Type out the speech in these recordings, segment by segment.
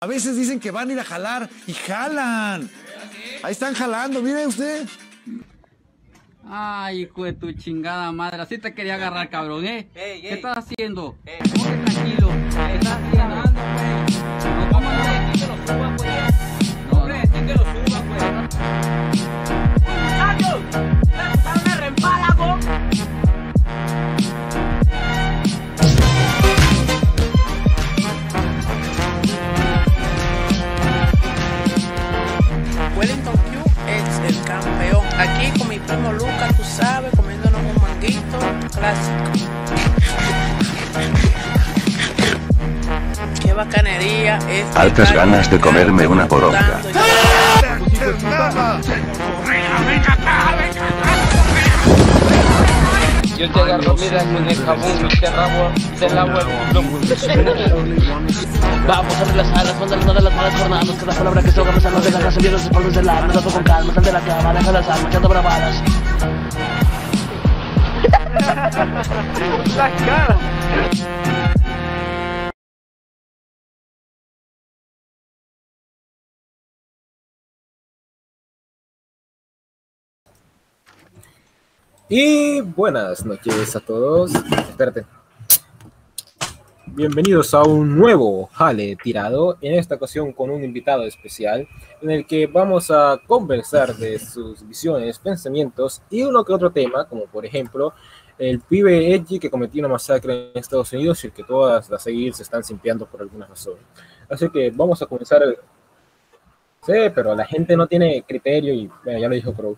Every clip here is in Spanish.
A veces dicen que van a ir a jalar y jalan. Ahí están jalando, mire usted. Ay, hijo de tu chingada madre, así te quería agarrar, cabrón, ¿eh? Ey, ¿Qué estás haciendo? Ey. Ponte tranquilo. ¿Qué estás haciendo? No, ¿cómo no? que lo suba, pues. No, Hombre, sí que lo suba, pues. Aquí con mi primo Lucas, tú sabes, comiéndonos un manguito clásico. Qué bacanería es. Altas estar ganas de comerme una poronga. Yo te agarro, mira, con el jabón y te rabo, te lavo el. Vamos a abrir las alas, mandar de las malas jornadas Cada palabra que se ahoga pensando de la raza Viene los espaldos del alma, trato con calma Sal de la cama, deja las almas, echando bravadas Y buenas noches a todos. Espérate. Bienvenidos a un nuevo Jale Tirado, en esta ocasión con un invitado especial, en el que vamos a conversar de sus visiones, pensamientos y uno que otro tema, como por ejemplo el pibe Edgy que cometió una masacre en Estados Unidos y el que todas las seguir se están simpiando por alguna razón. Así que vamos a comenzar. Sí, pero la gente no tiene criterio y ya lo dijo Crow.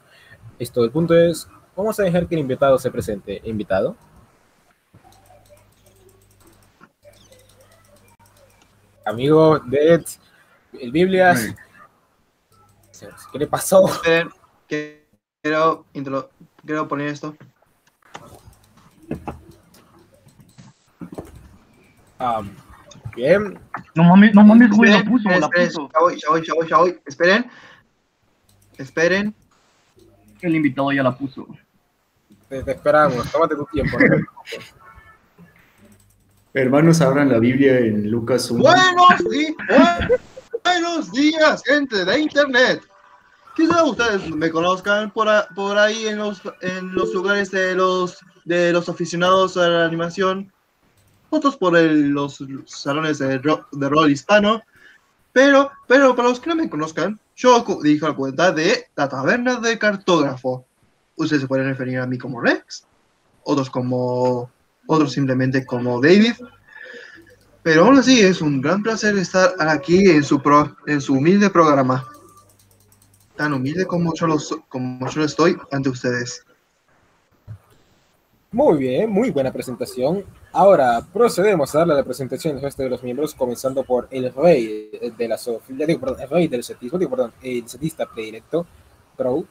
Esto, el punto es, vamos a dejar que el invitado se presente. ¿Invitado? Amigo de el Biblias. ¿Qué le pasó? Esperen, quiero, intro- quiero poner esto. Ah, bien, No mames, no mames, güey, la Esperen, puso, la. Ya voy, ya voy, ya voy, ya voy. Esperen. Esperen. El invitado ya la puso. te, te esperamos. Tómate tu tiempo. no. Hermanos, abran la Biblia en Lucas 1. Buenos, buenos días, gente de internet. Quizá ustedes me conozcan por, ahí en los, en los lugares de los, aficionados a la animación, otros por los salones de, ro- de rol hispano. Pero, pero para los que no me conozcan, yo dije la cuenta de la taberna de cartógrafo. Ustedes se pueden referir a mí como Rex, otros como, otros simplemente como David. Pero aún así es un gran placer estar aquí en su, pro- en su humilde programa. Tan humilde como yo, lo, como yo lo estoy ante ustedes. Muy bien, muy buena presentación. Ahora procedemos a darle la presentación de los miembros, comenzando por el rey de la zoofilia, digo, perdón, el rey del setismo, digo, perdón, el setista predilecto, Crow.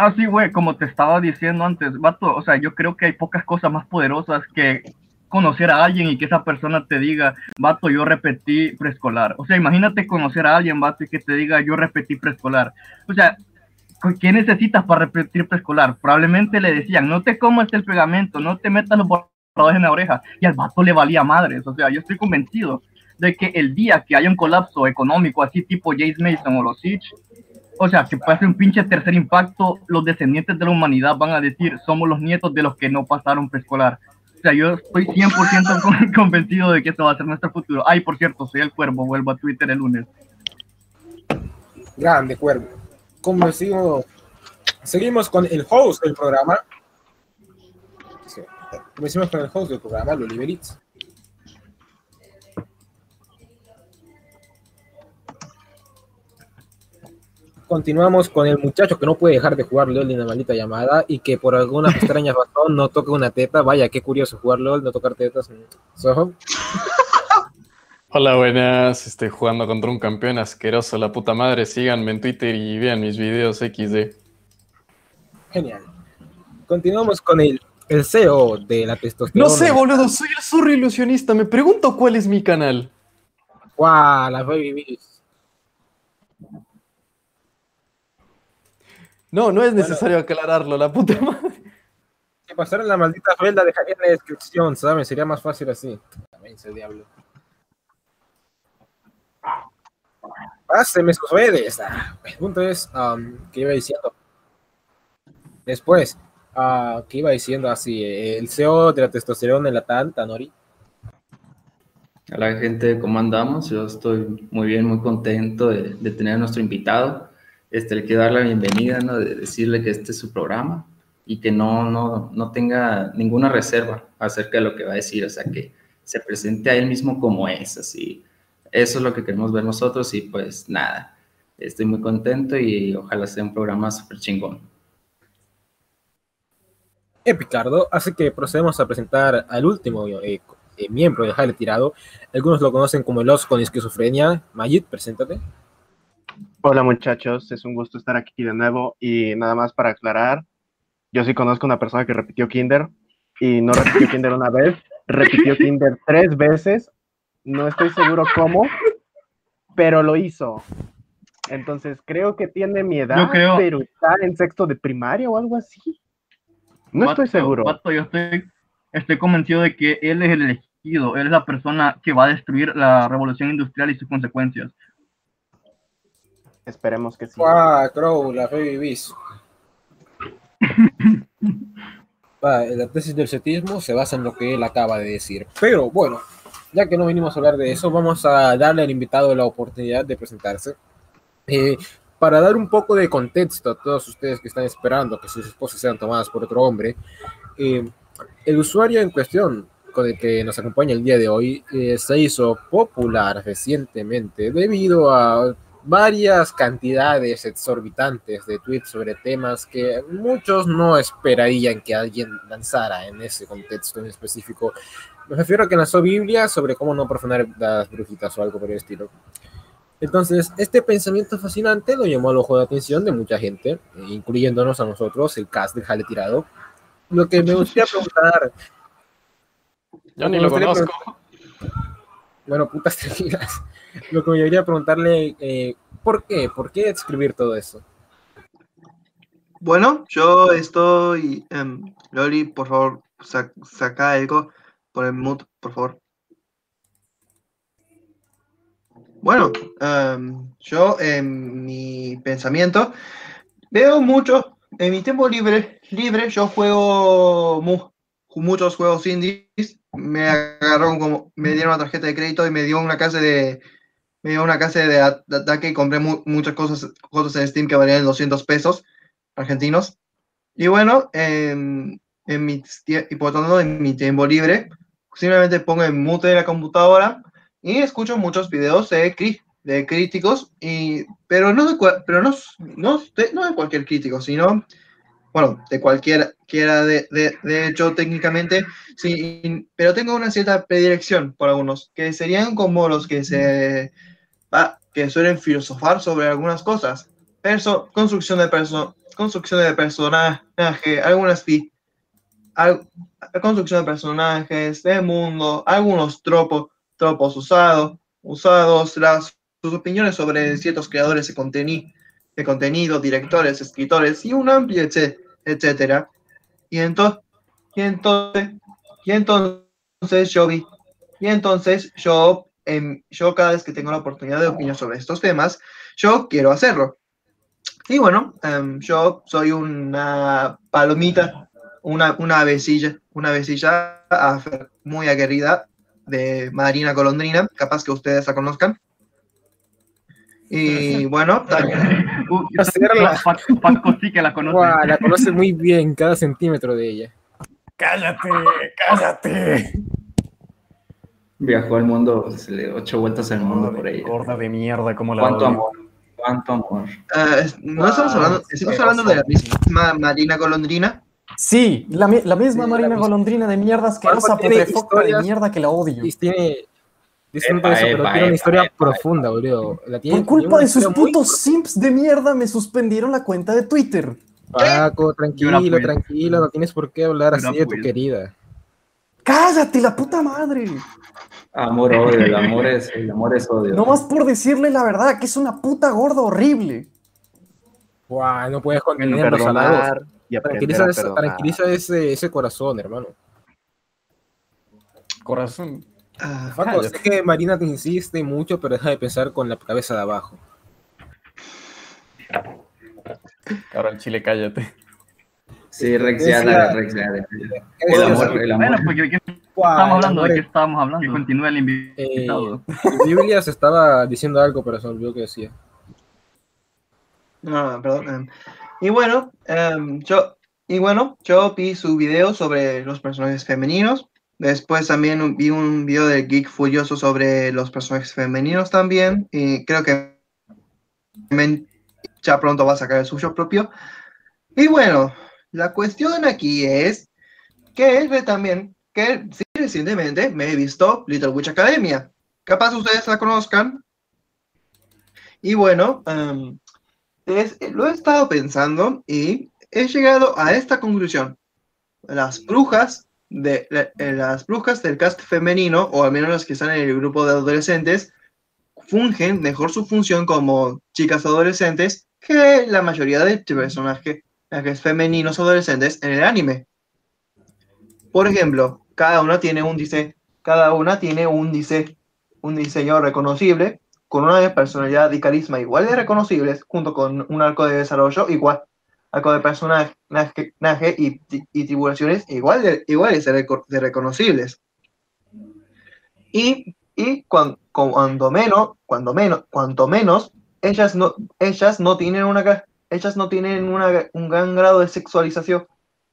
Ah, sí, güey, como te estaba diciendo antes, vato, o sea, yo creo que hay pocas cosas más poderosas que conocer a alguien y que esa persona te diga, vato, yo repetí preescolar. O sea, imagínate conocer a alguien, vato, y que te diga, yo repetí preescolar. O sea, ¿qué necesitas para repetir preescolar? Probablemente le decían, no te comas el pegamento, no te metas los borradores en la oreja. Y al vato le valía madres. O sea, yo estoy convencido de que el día que haya un colapso económico así tipo James Mason o los Siege, o sea, que pase un pinche tercer impacto, los descendientes de la humanidad van a decir, somos los nietos de los que no pasaron preescolar. O sea, yo estoy 100% con- convencido de que eso va a ser nuestro futuro. Ay, por cierto, soy el cuervo, vuelvo a Twitter el lunes. Grande cuervo. Como decimos, seguimos con el host del programa. Como decimos con el host del programa, Luli Beritz. Continuamos con el muchacho que no puede dejar de jugar LOL en la maldita llamada y que por alguna extraña razón no toca una teta. Vaya, qué curioso jugar LOL, no tocar tetas. Soho. Hola, buenas. Estoy jugando contra un campeón asqueroso, la puta madre. Síganme en Twitter y vean mis videos XD. Genial. Continuamos con el, el CEO de la testosterona. No sé, boludo, soy el zurro ilusionista. Me pregunto cuál es mi canal. ¡Guau! La Baby Beast. No, no es necesario aclararlo, la puta madre. Si pasaron la maldita rueda, dejaría en la descripción, ¿sabes? Sería más fácil así. También el diablo. Páseme sus redes. Ah, el punto es, um, ¿qué iba diciendo? Después, ah, ¿qué iba diciendo así? El CEO de la testosterona en la Tanta, Nori. A la gente, ¿cómo andamos? Yo estoy muy bien, muy contento de, de tener a nuestro invitado. Este, le quiero dar la bienvenida, ¿no? De decirle que este es su programa y que no, no, no tenga ninguna reserva acerca de lo que va a decir, o sea, que se presente a él mismo como es, así. Eso es lo que queremos ver nosotros y pues nada, estoy muy contento y ojalá sea un programa súper chingón. Epicardo, así que procedemos a presentar al último eh, eh, miembro de Jale Tirado. Algunos lo conocen como el con esquizofrenia. Mayit, preséntate. Hola muchachos, es un gusto estar aquí de nuevo y nada más para aclarar, yo sí conozco una persona que repitió Kinder y no repitió Kinder una vez, repitió Kinder tres veces, no estoy seguro cómo, pero lo hizo. Entonces creo que tiene mi edad, Yo creo- pero está en sexto de primaria o algo así. No estoy seguro. vato, yo estoy, estoy convencido de que él es el elegido, él es la persona que va a destruir la revolución industrial y sus consecuencias. Esperemos que sí. Ah, Crow, la fe vivís. Va, la tesis del cetismo se basa en lo que él acaba de decir. Pero bueno, ya que no venimos a hablar de eso, vamos a darle al invitado la oportunidad de presentarse. Eh, para dar un poco de contexto a todos ustedes que están esperando que sus esposas sean tomadas por otro hombre, eh, el usuario en cuestión con el que nos acompaña el día de hoy eh, se hizo popular recientemente debido a varias cantidades exorbitantes de tweets sobre temas que muchos no esperarían que alguien lanzara en ese contexto en específico. Me refiero a que lanzó Biblia sobre cómo no profanar las brujitas o algo por el estilo. Entonces, este pensamiento fascinante lo llamó al ojo de atención de mucha gente, incluyéndonos a nosotros, el cast de Jale Tirado. Lo que me gustaría preguntar. Yo ni lo conozco. preguntar- Bueno, putas tranquilas. Lo que me debería preguntarle, eh, ¿por qué? ¿Por qué escribir todo eso? Bueno, yo estoy. em, Loli, por favor, sa- saca algo por el mood, por favor. Bueno, em, yo en mi pensamiento veo mucho. En mi tiempo libre, libre yo juego mu- muchos juegos indies. Me agarró como. Me dieron una tarjeta de crédito y me dio una casa de. Me dio una casa de, de ataque y compré mu- muchas cosas, cosas en Steam que valían 200 pesos argentinos. Y bueno, en, mi, y por tanto, en mi tiempo libre, simplemente pongo en mute la computadora y escucho muchos videos de, de críticos, y, pero, no de, pero de, no de cualquier crítico, sino, bueno, de cualquiera quiera de, de, de hecho, técnicamente, sí, pero tengo una cierta predilección por algunos, que serían como los que se ah, que suelen filosofar sobre algunas cosas. Perso, construcción de perso, construcción de personaje, algunas al- construcción de personajes, de mundo, algunos tropos, tropos usados, usados, las, sus opiniones sobre ciertos creadores de, conteni- de contenido, directores, escritores y un amplio etc- etcétera. Y entonces, y entonces, y entonces yo vi, y entonces yo, em, yo cada vez que tengo la oportunidad de opinar sobre estos temas, yo quiero hacerlo. Y bueno, em, yo soy una palomita, una, una avecilla, una avecilla muy aguerrida de Marina Golondrina, capaz que ustedes la conozcan. Y bueno, también- Hacerla. Paco, Paco sí que la conoce. La muy bien, cada centímetro de ella. Cállate, cállate. Viajó al mundo, se le dio ocho vueltas al mundo por ella. Gorda de mierda, como la ¿Cuánto odio. amor? ¿Cuánto amor? ah, no estamos hablando, estamos hablando de la misma Marina Golondrina. Sí, la, mi- la misma Sí, Marina la. Golondrina de mierda asquerosa, putrefacta de mierda que la odio. Y tiene. Disculpa eso, pero epa, tiene una historia epa, profunda, boludo. La tiene- Por culpa de sus historia muy putos simps de mierda me suspendieron la cuenta de Twitter. Paco, tranquilo, apoyo. tranquilo, no tienes por qué hablar así de tu querida. ¡Cállate, la puta madre! Amor, odio, el amor es, el amor es odio. No más por decirle la verdad, que es una puta gorda horrible. Guau, no puedes En contener los halagos. Tranquiliza, a ese, perdonar. tranquiliza ese, ese corazón, hermano. Corazón. Ah, Paco, sé que Marina te insiste mucho, pero deja de pensar con la cabeza de abajo. Ahora el chile, cállate. Sí, Rex, ya, Decía- dale, Rex, ya, dale. decía- El amor, el amor. Bueno, pues ¿qué, qué estábamos hablando? ¿De qué estábamos hablando? Que continúe el eh, invitado. Biblia se estaba diciendo algo, pero se olvidó que decía. No, no, perdón. em, Y bueno, em, yo, y bueno, yo vi su video sobre los personajes femeninos. Después también vi un video de Geek Furioso sobre los personajes femeninos también. Y creo que ya pronto va a sacar el suyo propio. Y bueno, la cuestión aquí es que también, que sí, recientemente me he visto Little Witch Academia. Capaz ustedes la conozcan. Y bueno, em, lo he estado pensando y he llegado a esta conclusión. Las brujas de la- las brujas del cast femenino, o al menos las que están en el grupo de adolescentes, fungen mejor su función como chicas adolescentes que la mayoría de personajes personajes femeninos adolescentes en el anime. Por ejemplo, cada una tiene un diseño, cada una tiene un diseño, un diseño reconocible, con una personalidad y carisma igual de reconocibles, junto con un arco de desarrollo igual, arco de personaje y, y tribulaciones igual de, iguales de, de reconocibles. Y, y cuan- cuando menos, cuando menos, cuanto menos, ellas no, ellas no tienen una, ellas no tienen una, un gran grado de sexualización,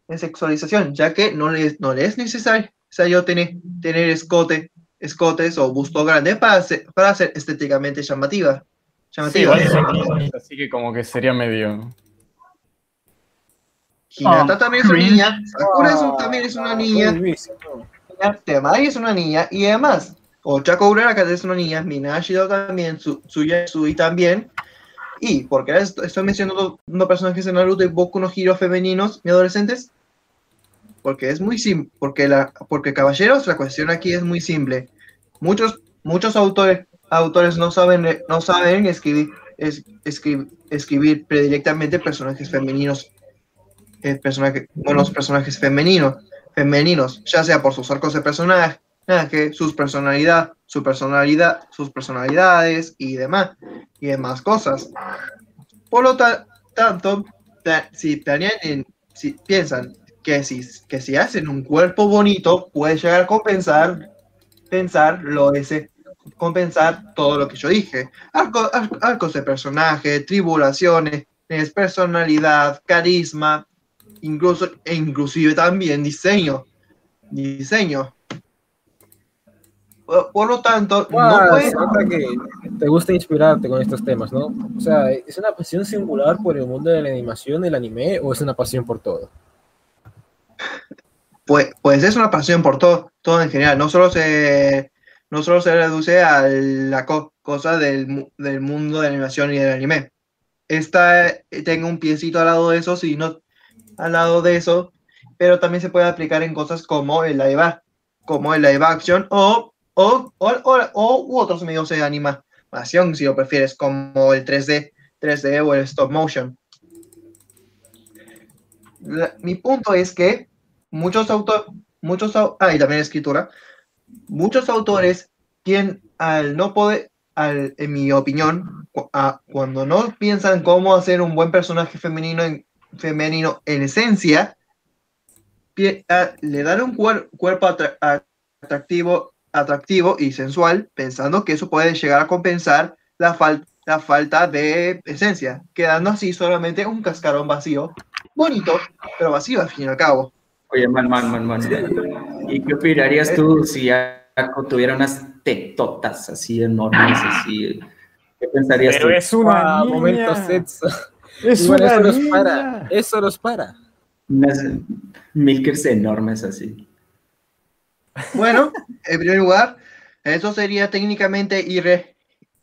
de sexualización, ya que no les, no les es necesario tener, tener escote, escotes o busto grande para ser, para ser estéticamente llamativa. Sí, llamativa. igual, así que como que sería medio... Hinata Oh, también es una niña, Sakura es un- también es una niña, Temari es una niña y además, Ochako Uraraka es una niña, Minashido también, Su- Suya Sui también. Y porque estoy mencionando dos personajes de Naruto y Boku no Hero femeninos y adolescentes, porque es muy simple, porque la, porque caballeros, la cuestión aquí es muy simple. Muchos, muchos autores, autores no saben, no saben escribir, es- escribir, escribir predilectamente personajes femeninos, eh, buenos personajes femeninos femeninos, ya sea por sus arcos de personaje, sus personalidad, su personalidad, sus personalidades y demás, y demás cosas. Por lo ta- tanto, ta- si piensan que si, que si hacen un cuerpo bonito, puede llegar a compensar, pensar lo ese, compensar todo lo que yo dije. Arco- ar- arcos de personaje, tribulaciones, es personalidad, carisma, incluso, e inclusive también diseño. Diseño. Por, por lo tanto, no Guau, puede- que te gusta inspirarte con estos temas, ¿no? O sea, ¿es una pasión singular por el mundo de la animación, el anime, o es una pasión por todo? pues, pues es una pasión por todo, todo en general. No solo se, no solo se reduce a la co- cosa del, del mundo de la animación y del anime. Esta tengo un piecito al lado de eso, si no al lado de eso, pero también se puede aplicar en cosas como el live, como el live action o, o, o, o- otros medios de animación, si lo prefieres, como el 3D, 3D o el stop motion. Mi punto es que muchos autores, muchos, ah, y también escritura, muchos autores tienen, al no poder, al, en mi opinión, cuando no piensan cómo hacer un buen personaje femenino en, femenino en esencia, pie- a- le dan un cuer- cuerpo atra- a- atractivo, atractivo y sensual, pensando que eso puede llegar a compensar la, fal- la falta de esencia, quedando así solamente un cascarón vacío, bonito, pero vacío al fin y al cabo. Oye, man, man, man, man. ¿Y qué opinarías tú si Ako tuviera unas tetotas así enormes, así? ¿Qué pensarías Pero tú? es una niña. momento sexo. Es bueno, una eso los niña. para, eso los para. Unas milkers enormes así. Bueno, en primer lugar, eso sería técnicamente irre-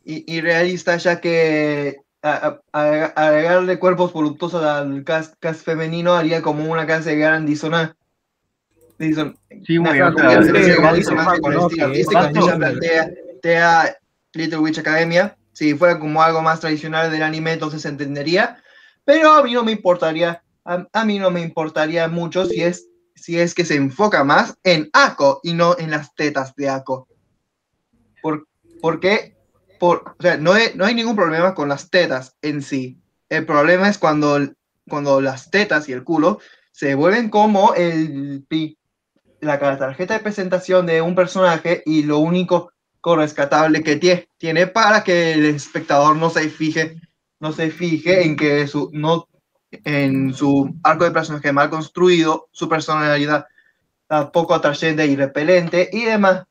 irrealista, ya que a- a- a- agregarle cuerpos voluptuosos al cast, cast femenino haría como una clase de gran disona. dison- Sí, vato, ella plantea plantea Little Witch Academia. Si fuera como algo más tradicional del anime, entonces entendería. Pero a mí no me importaría, a, mí no me importaría mucho si es, si es que se enfoca más en Ako y no en las tetas de Ako. Por, porque, no no hay ningún problema con las tetas en sí. El problema es cuando, cuando las tetas y el culo se vuelven como el, la tarjeta de presentación de un personaje y lo único rescatable que tie- tiene para que el espectador no se fije, no se fije en que su, no, en su arco de personaje mal construido, su personalidad poco atrayente y repelente y demás,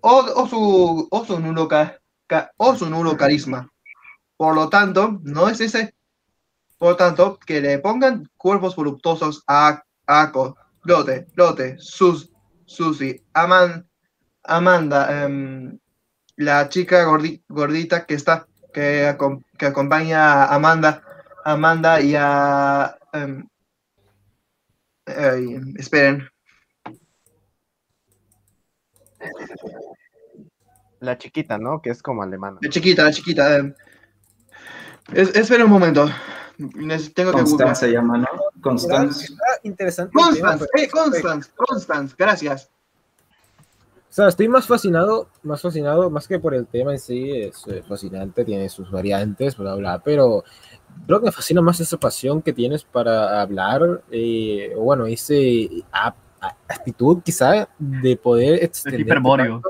o, su, o, su nulo ca- o su nulo carisma. Por lo tanto, no es ese. Por lo tanto, que le pongan cuerpos voluptuosos a Ako, Lote, Lote, Sus, Susi, Aman, Amanda, em, la chica gordi- gordita que está, que, acom- que acompaña a Amanda, Amanda y a. em, ay, esperen. La chiquita, ¿no? Que es como alemana. La chiquita, la chiquita. em. Es, espera un momento. Tengo que Constance se googlear. llama, ¿no? Constance. El tema, Constance, pero- eh, Constance, Constance, gracias. O sea, estoy más fascinado, más fascinado, más que por el tema en sí, es eh, fascinante, tiene sus variantes, bla, bla, pero creo que me fascina más esa pasión que tienes para hablar, eh, o bueno, ese a- actitud quizá de poder extender hiperbóreo.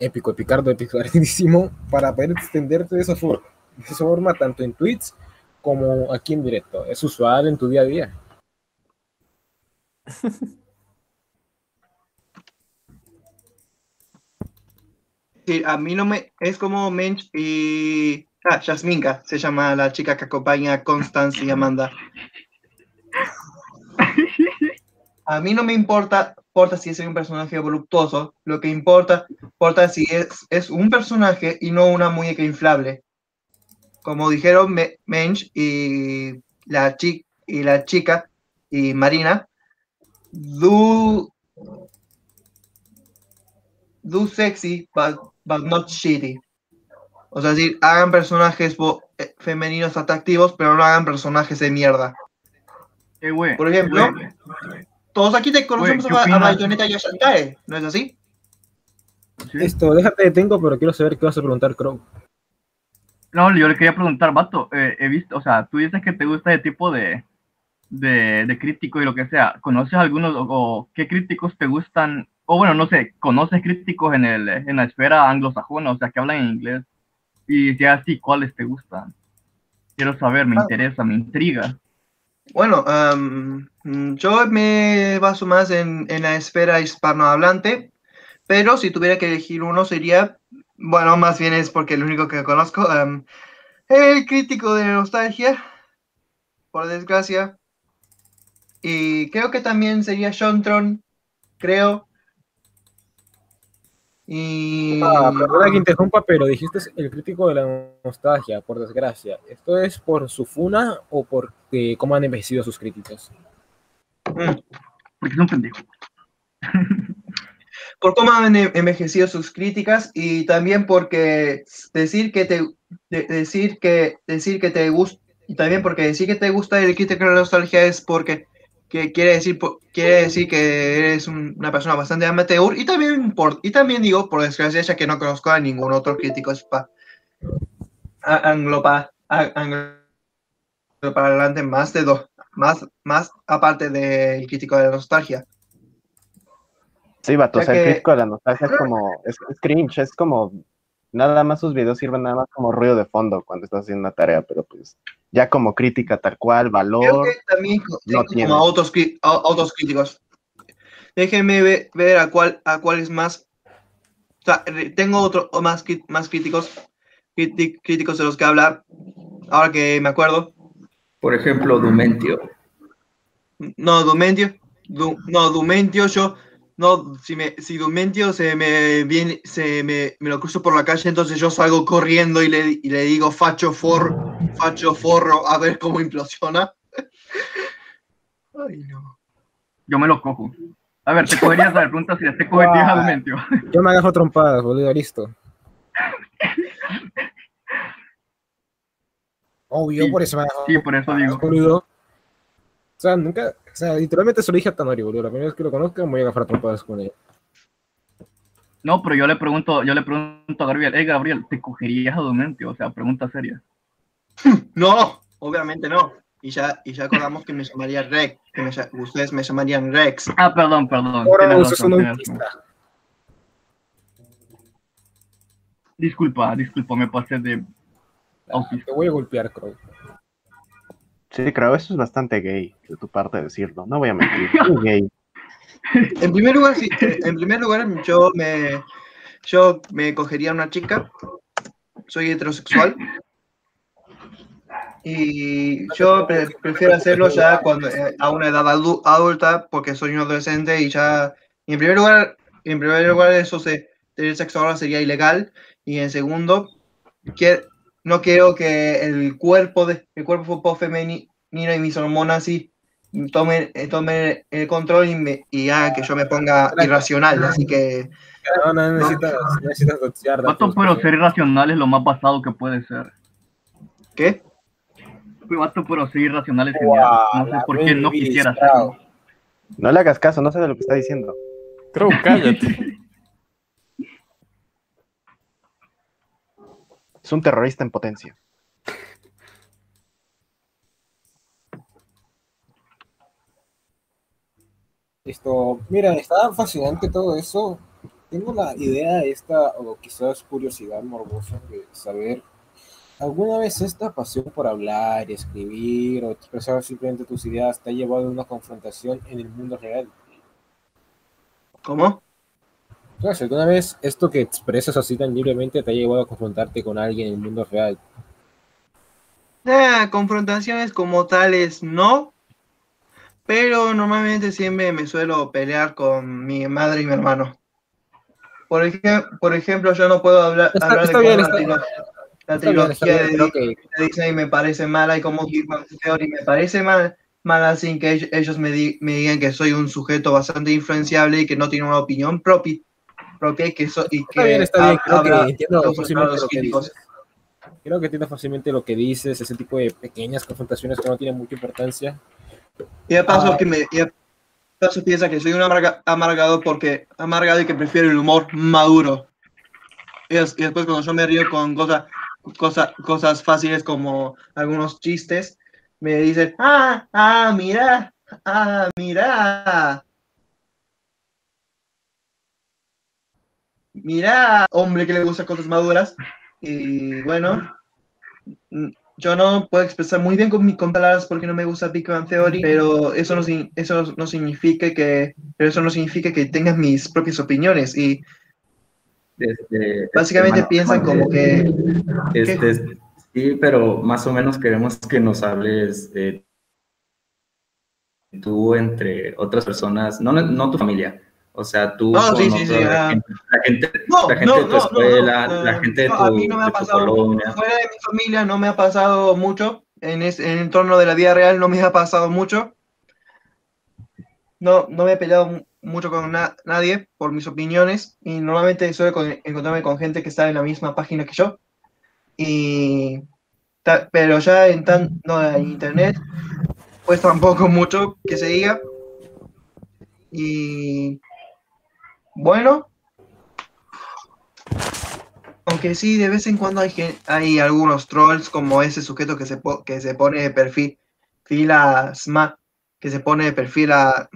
épico, epicardo, epicardísimo, para poder extenderte de esa forma, de esa forma tanto en tweets como aquí en directo. Es usual en tu día a día. Sí, a mí no me. Es como Mensch y. Ah, Jasminka se llama la chica que acompaña a Constance y Amanda. A mí no me importa, importa si es un personaje voluptuoso, lo que importa, importa si es, es un personaje y no una muñeca inflable. Como dijeron Me- Mensch y la, chi- y la chica y Marina, do, do sexy, but, but not shitty. O sea, decir, hagan personajes eh, femeninos atractivos, pero no hagan personajes de mierda. Por ejemplo, todos aquí te conocemos ¿qué a, a? Bayonetta y a Shantae, ¿no es así? Esto, déjate detengo, pero quiero saber qué vas a preguntar, Crow. No, yo le quería preguntar, Vato, eh, he visto, o sea, tú dices que te gusta ese tipo de, de, de crítico y lo que sea. ¿Conoces algunos o, o qué críticos te gustan? O bueno, no sé, ¿conoces críticos en, el, en la esfera anglosajona, o sea, que hablan en inglés? Y si así, ¿cuáles te gustan? Quiero saber, me Ah. interesa, me intriga. Bueno, mm, yo me baso más en, en la esfera hispanohablante, pero si tuviera que elegir uno sería, bueno, más bien es porque el único que conozco, am, el crítico de nostalgia, por desgracia, y creo que también sería Shontron, creo. Y... Ah, perdona que interrumpa, pero dijiste el crítico de la nostalgia, por desgracia. ¿Esto es por su funa o por eh, cómo han envejecido sus críticos? Porque es un pendejo. por cómo han envejecido sus críticas y también porque decir que te de- decir que decir que te gusta y también porque decir que te gusta el crítico de la nostalgia es porque que quiere decir quiere decir que eres un- una persona bastante amateur y también por y también digo por desgracia ya que no conozco a ningún otro crítico spa anglo para adelante más de dos más más aparte del crítico de la nostalgia. Sí, vato, o Ya sea, el que- crítico de la nostalgia es como, es, es cringe, es como, nada más sus videos sirven nada más como ruido de fondo cuando estás haciendo una tarea, pero pues ya como crítica tal cual, Creo valor, que también no tengo tiene. como cri- au- autos críticos. Déjenme ve- ver a cuál, a cuál es más. O sea, tengo otro o más, más críticos, críticos de los que hablar. Ahora que me acuerdo. Por ejemplo, Dumentio. No, Dumentio. Du- no, Dumentio, yo. No, si, me, si Dumentio se me viene, se me, me lo cruzo por la calle, entonces yo salgo corriendo y le, y le digo facho for, facho forro, a ver cómo implosiona. Ay, no. Yo me lo cojo. A ver, te cogerías la pregunta si te cogerías Guau. al mentio. Yo me agarro trompadas, boludo, listo. Obvio, Sí, por eso me agarro sí, por eso digo. boludo. O sea, nunca, o sea, literalmente se lo dije a Tanori, boludo. La primera vez que lo conozco me voy a agarrar trompadas con él. No, pero yo le pregunto, yo le pregunto a Gabriel, hey Gabriel, ¿te cogerías a Dumentio? O sea, pregunta seria. No, obviamente no. Y ya, y ya acordamos que me llamaría Rex, que me ustedes me llamarían Rex. Ah, perdón, perdón. Ahora usas un autista. Disculpa, disculpa, me pasé de autista. Te voy a golpear, Crow. Sí, creo eso es bastante gay de tu parte decirlo. No voy a mentir. Gay. En primer lugar, sí, eh, en primer lugar, yo me, yo me cogería a una chica. Soy heterosexual. Y yo pre- prefiero hacerlo ya cuando eh, a una edad adu- adulta, porque soy un adolescente y ya. y en primer lugar, en primer lugar, eso se tener sexo ahora sería ilegal. Y en segundo, que no quiero que el cuerpo de el cuerpo femenino y mis hormonas sí tomen, eh, tomen el control y, me, y haga que yo me ponga irracional. Así que No, no necesitas, no necesitas Vato, pero porque- ser irracional es lo más basado que puede ser. ¿Qué? Vato, pero ser irracional es genial. No sé por qué no quisiera hacerlo. No le hagas caso, no sé de lo que está diciendo. Crow, cállate. Es un terrorista en potencia. Esto, mira, está fascinante todo eso. Tengo la idea esta, o quizás curiosidad morbosa de saber, ¿alguna vez esta pasión por hablar, escribir o expresar simplemente tus ideas te ha llevado a una confrontación en el mundo real? ¿Cómo? Si alguna vez esto que expresas así tan libremente te ha llevado a confrontarte con alguien en el mundo real. Ah, confrontaciones como tales no, pero normalmente siempre me suelo pelear con mi madre y mi hermano. Por, ej- por ejemplo, yo no puedo hablar, Está- hablar está de bien, la, trilo- trilogía bien, de, que- de Disney me parece mala y como Big Bang Theory me parece mal, mala sin que ellos, ellos me, di- me digan que soy un sujeto bastante influenciable y que no tiene una opinión propia, que, so- y que Está bien, está bien, hab- creo que entiendo fácilmente lo que dices. Creo que entiendo fácilmente lo que dices, ese tipo de pequeñas confrontaciones que no tienen mucha importancia. Y de paso Ah. que me y paso piensa que soy un amarga- amargado porque amargado y que prefiero el humor maduro. Y, des- y después cuando yo me río con cosas cosa, cosas fáciles como algunos chistes, me dicen, ah, ah, mira, ah, mira. Mira, hombre que le gusta cosas maduras. Y bueno, yo no puedo expresar muy bien con, mi- con palabras porque no me gusta Big Bang Theory, pero eso no, eso no significa que, pero eso no significa que tengas mis propias opiniones. Y Este, básicamente hermano, piensan como que Este, sí, pero más o menos queremos que nos hables eh, tú entre otras personas, no, no tu familia, o sea, tú No, sí, sí, sí, ah. gente, la gente, No, la gente no, de tu escuela, no, la eh, gente de tu, a mí no me ha pasado, colonia. fuera de mi familia no me ha pasado mucho, en, es- en el entorno de la vida real no me ha pasado mucho. No, no me he peleado mu- mucho con na- nadie por mis opiniones y normalmente suelo con- encontrarme con gente que está en la misma página que yo. Y, ta- pero ya en tan, no, en internet, pues tampoco mucho que se diga. Y bueno, aunque sí, de vez en cuando hay, hay algunos trolls como ese sujeto que se, que se pone de perfil, fila sma, que se pone de perfil a...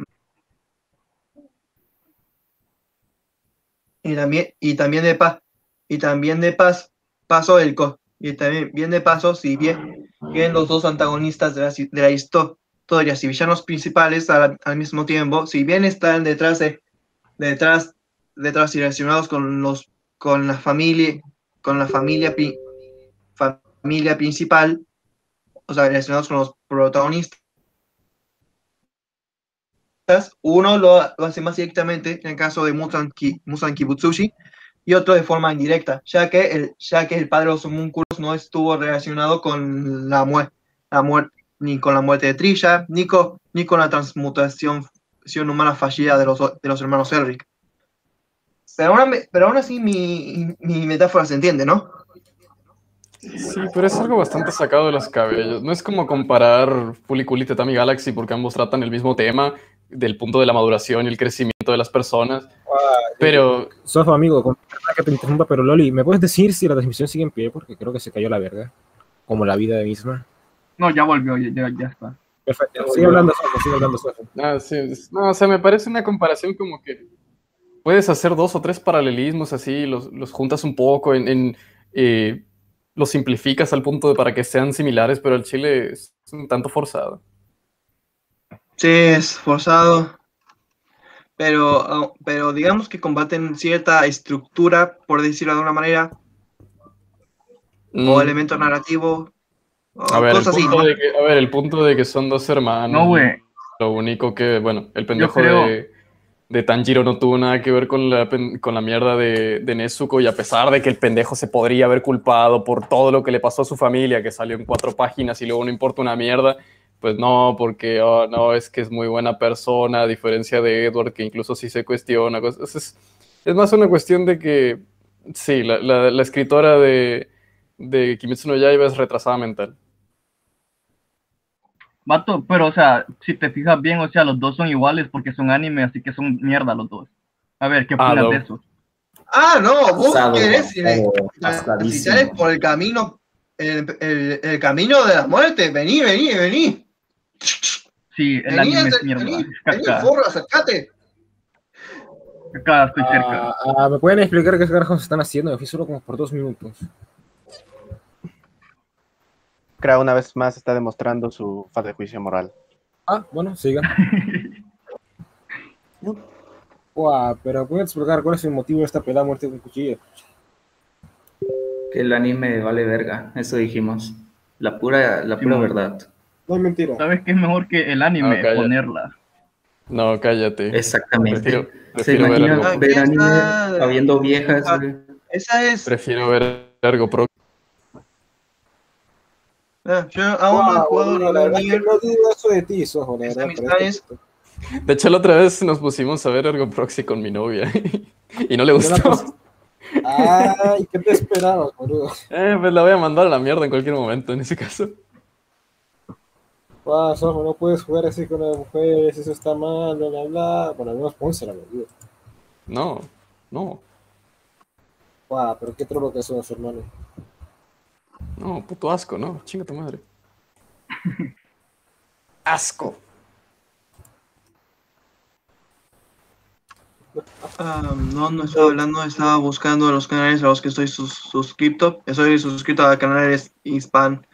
Y también, y también de paz, y también de paz, paso el co, y también bien de paso, si bien, bien los dos antagonistas de la, de la historia y villanos principales al, al mismo tiempo, si bien están detrás de, detrás, detrás y relacionados con los con la familia, con la familia, familia principal, o sea, relacionados con los protagonistas. Uno lo, hace más directamente en el caso de Musan, Ki- Musan Kibutsushi y otro de forma indirecta, ya que el, ya que el padre de los homúnculos no estuvo relacionado con la muerte, la muerte ni con la muerte de Trisha, ni con, ni con la transmutación acción humana fallida de los, de los hermanos Elric. Pero aún, pero aún así mi, mi metáfora se entiende, ¿no? Sí, pero es algo bastante sacado de los cabellos. No es como comparar Fuliculi y Tetami Galaxy porque ambos tratan el mismo tema del punto de la maduración y el crecimiento de las personas. Pero Sofa, amigo, con- que te interrumpa, pero Loli, ¿me puedes decir si la transmisión sigue en pie? Porque creo que se cayó la verga. Como la vida misma. No, ya volvió, ya, ya, ya está. Perfecto. Sigue hablando, Sofo, sigue hablando, Sofo. Ah, sí, no, o sea, me parece una comparación como que puedes hacer dos o tres paralelismos así, los, los juntas un poco, en, en, eh, los simplificas al punto de para que sean similares, pero el chile es un tanto forzado. Sí, es forzado. Pero, ah, pero digamos que combaten cierta estructura, por decirlo de alguna manera, o Mm. elemento narrativo, A ver, el cosas así, punto ¿no? de que, a ver, el punto de que son dos hermanos. No, güey. Lo único que, bueno, el pendejo creo- de, de Tanjiro no tuvo nada que ver con la, pen- con la mierda de, de Nezuko y a pesar de que el pendejo se podría haber culpado por todo lo que le pasó a su familia, que salió en cuatro páginas y luego no importa una mierda, pues no, porque oh, no, es que es muy buena persona, a diferencia de Edward, que incluso sí se cuestiona. cosas- Es, es más una cuestión de que, sí, la, la- la escritora de, de Kimetsu no Yaiba es retrasada mental. Vato, pero o sea, si te fijas bien, o sea, los dos son iguales porque son anime, así que son mierda los dos. A ver, ¿qué Ah, opinas de eso? Ah, no, vos Pasado, querés transitar por el camino, el, el- el camino de la muerte. Vení, vení, vení. Sí, el Vení, anime es mierda. vení, vení, caca. forro, acércate. Acá estoy cerca. Ah, ah, ¿Me pueden explicar qué carajos están haciendo? Me fui solo como por dos minutos. Una vez más está demostrando su falta de juicio moral. Ah, bueno, sigan. Guau, pero ¿pueden explicar cuál es el motivo de esta pelea a muerte con cuchillo? Que el anime vale verga, eso dijimos. La pura, la pura verdad. No es mentira. ¿Sabes qué es mejor que el anime? Ponerla. No, cállate. Exactamente. Prefiero, ¿Se prefiero ver imagina ver anime habiendo viejas? Esa es. prefiero ver algo pro. Ah, yo aún no he jugado la verdad que no dudo eso de ti, hecho, la otra vez nos pusimos a ver Ergo Proxy con mi novia y no le gustó. Ay, ¿qué te esperabas, boludo? Eh, pues la voy a mandar a la mierda en cualquier momento, en ese caso. Guau, Sojo, no puedes jugar así con las mujeres, eso está mal, bla, bla, bla. Bueno, al menos pónsela, boludo. No, no, Guau, pero qué trolo que sos, hermano. No, puto asco, no, chinga tu madre. Asco. Ah, no, no estaba hablando, estaba buscando los canales a los que estoy sus- suscrito. Estoy suscrito a canales hispan,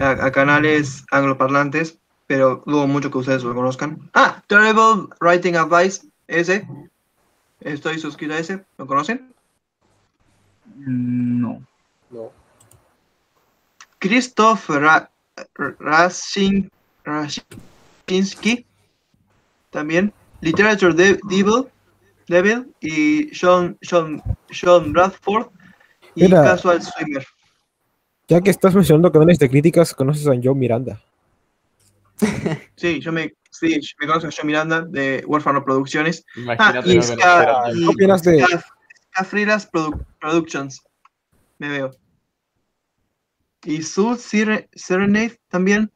a, a canales angloparlantes, pero dudo mucho que ustedes lo conozcan. Ah, Terrible Writing Advice, ese. Estoy suscrito a ese, ¿lo conocen? No. No. Christoph Ra Rasin- Rasinsky, también. Literature De- Devil, Devil y Sean, Sean, Sean Bradford y Mira. Casual Swimmer. Ya que estás mencionando canales de críticas, ¿conoces a Joe Miranda? Sí, yo me, sí, me conozco a Sean Miranda de Huérfano Producciones. Ah, Imagínate y no Ska, conocer a y ¿Qué opinas de- Ska- Produ- Productions. Me veo. Y Soul Sere- Serenade también.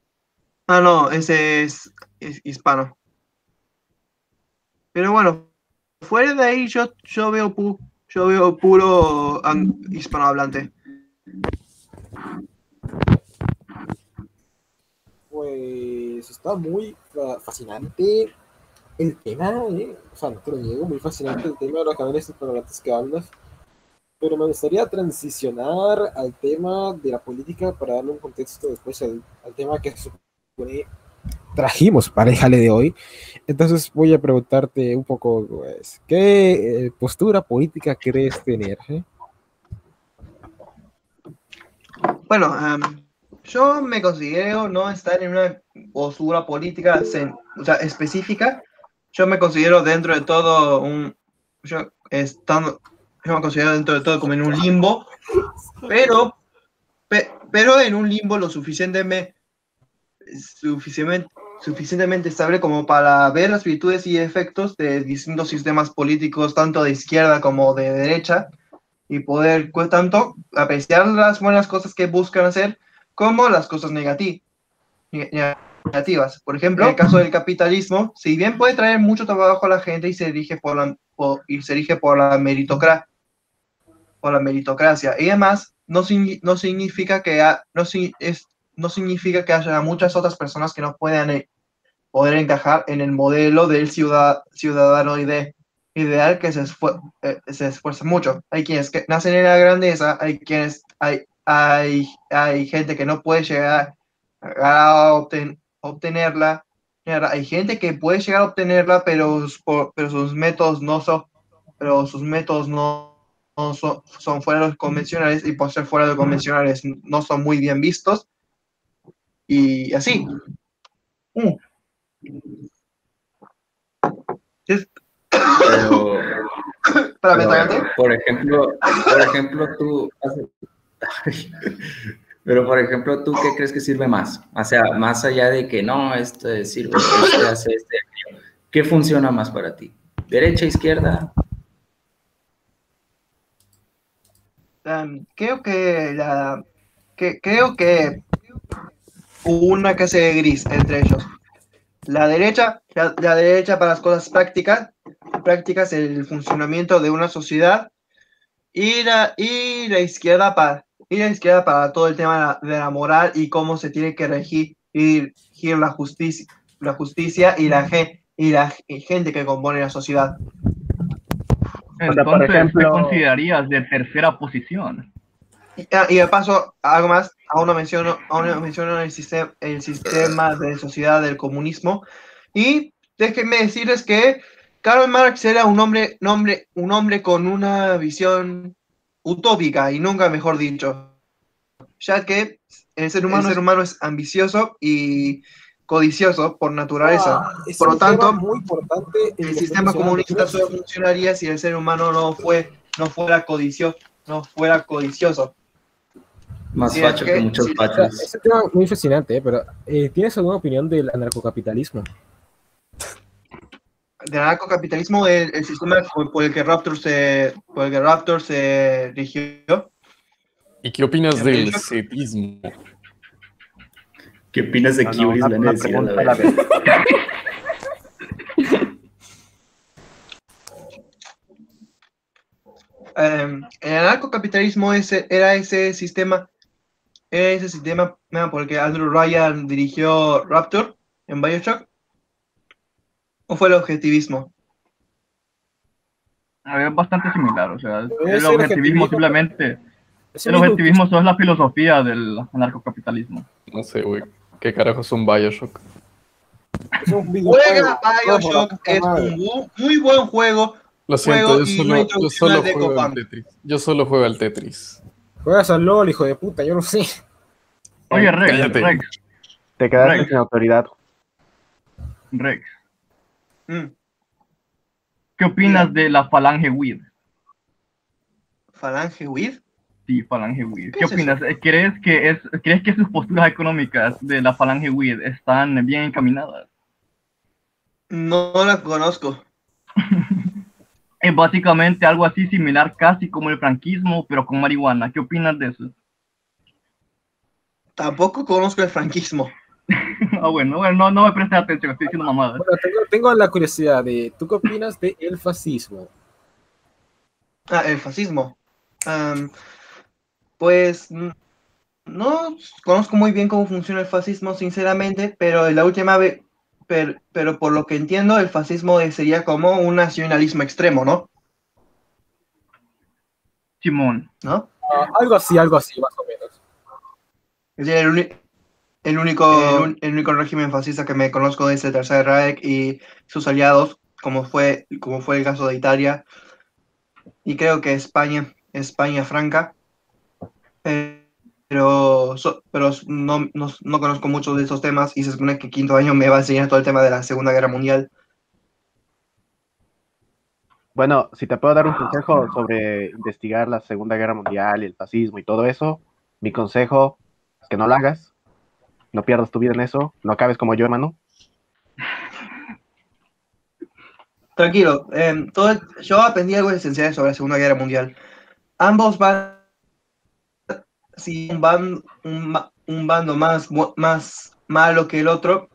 Ah, no, ese es, hispano. Pero bueno, fuera de ahí yo, yo veo pu- yo veo puro an- hispanohablante. Pues está muy fa- fascinante el tema, ¿eh? o sea, no te lo niego, muy fascinante el tema de los canales hispanohablantes que hablas, pero me gustaría transicionar al tema de la política para darle un contexto después al, tema que trajimos para el jale de hoy. Entonces voy a preguntarte un poco, pues, ¿qué eh, postura política crees tener? eh? Bueno, em, yo me considero no estar en una postura política o sea, específica. Yo me considero dentro de todo un. Yo, estando, yo me considero dentro de todo como en un limbo, pero, pe- pero en un limbo lo suficientemente, suficientemente, estable como para ver las virtudes y efectos de distintos sistemas políticos, tanto de izquierda como de derecha, y poder pues, tanto apreciar las buenas cosas que buscan hacer como las cosas negati- neg- negativas. Por ejemplo, en el caso del capitalismo, si bien puede traer mucho trabajo a la gente y se dirige por la, por- y se rige por la meritocracia, por la meritocracia y además no, no significa que ha- no, es, no significa que haya muchas otras personas que no puedan eh, poder encajar en el modelo del ciudad, ciudadano ide- ideal que se, esfue- eh, se esfuerza mucho. Hay quienes que nacen en la grandeza, hay quienes, hay, hay, hay gente que no puede llegar a obten- obtenerla, hay gente que puede llegar a obtenerla, pero, pero sus métodos no son, pero sus métodos no son, son fuera de los convencionales y por ser fuera de los convencionales no son muy bien vistos. Y así. Mm. Es- Pero, pero, por ejemplo, por ejemplo, tú, pero por ejemplo, ¿tú qué crees que sirve más? O sea, más allá de que no, este sirve, este hace este, ¿qué funciona más para ti? ¿Derecha, izquierda? Um, creo que la que, creo que hubo una clase de gris entre ellos. La derecha, la, la derecha para las cosas prácticas, prácticas el funcionamiento de una sociedad y la, y la izquierda para y la izquierda para todo el tema de la, moral y cómo se tiene que regir, regir la justicia, la justicia y la y la gente que compone la sociedad. Entonces, por ejemplo- ¿te considerarías de tercera posición? Y, ah, y de paso, algo más, aún no menciono, aún no menciono el, sistema, el sistema de sociedad del comunismo. Y déjenme decirles que Karl Marx era un hombre, nombre, un hombre con una visión utópica, y nunca mejor dicho, ya que el ser humano, el ser humano es ambicioso y codicioso por naturaleza. Ah, es por lo tanto, muy importante el sistema comunista solo funcionaría si el ser humano no, fue, no, fuera, codicio, no fuera codicioso. Más es facho que, que- muchos sí, fachos. Es un tema muy fascinante, ¿eh? pero eh, ¿tienes alguna opinión del anarcocapitalismo? del anarcocapitalismo, el, el sistema por, el que Raptor se, por el que Raptor se rigió. ¿Y qué opinas del cetismo? ¿Qué opinas de no, una- la una necesidad? pregunta a la vez. Eh, el anarcocapitalismo ese, era ese sistema, era ese sistema ah, por el que Andrew Ryan dirigió Raptor en Bioshock. ¿O fue el objetivismo? Es bastante similar, o sea, el objetivismo objetivismo, simplemente, el objetivismo solo es la filosofía del anarcocapitalismo. No sé, güey. ¿Qué carajo es un Bioshock? Es un videojuego. Juega Bioshock, es un muy buen juego. Lo siento, Juego yo solo, yo juego al. Tetris. Yo solo juego al Tetris. Juegas al LOL, hijo de puta, yo no sé. Oye, Rex, Cállate. Rex, Te quedaste Rex. sin autoridad. Rex, Mm, ¿qué opinas de la falange WID? Falange With. Sí, Falange. ¿Qué ¿Qué es opinas? Eh, ¿Crees que, es, ¿Crees que sus posturas económicas de la Falange WID están bien encaminadas? No la conozco. Es básicamente algo así similar casi como el franquismo, pero con marihuana. ¿Qué opinas de eso? Tampoco conozco el franquismo. ah, bueno, bueno, no, no me prestes atención, estoy diciendo mamadas. Bueno, tengo, tengo la curiosidad de, ¿tú qué opinas del fascismo? Ah, el fascismo. Am, pues no conozco muy bien cómo funciona el fascismo, sinceramente, pero la última vez, pero, pero por lo que entiendo, el fascismo sería como un nacionalismo extremo, ¿no? Simón. ¿No? Ah, algo así, algo así, más o menos. Es decir, el, único, el único régimen fascista que me conozco es el Tercer Reich y sus aliados, como fue, como fue el caso de Italia, y creo que España, España Franca. Pero, so- pero no, no, no conozco mucho de esos temas y se supone que quinto año me va a enseñar todo el tema de la Segunda Guerra Mundial. Bueno, si te puedo dar un consejo sobre investigar la Segunda Guerra Mundial y el fascismo y todo eso, mi consejo es que no lo hagas, no pierdas tu vida en eso, no acabes como yo, hermano. Tranquilo, todo el- yo aprendí algo esencial sobre la Segunda Guerra Mundial. Ambos van, si un, ban- un, un bando más, más malo que el otro,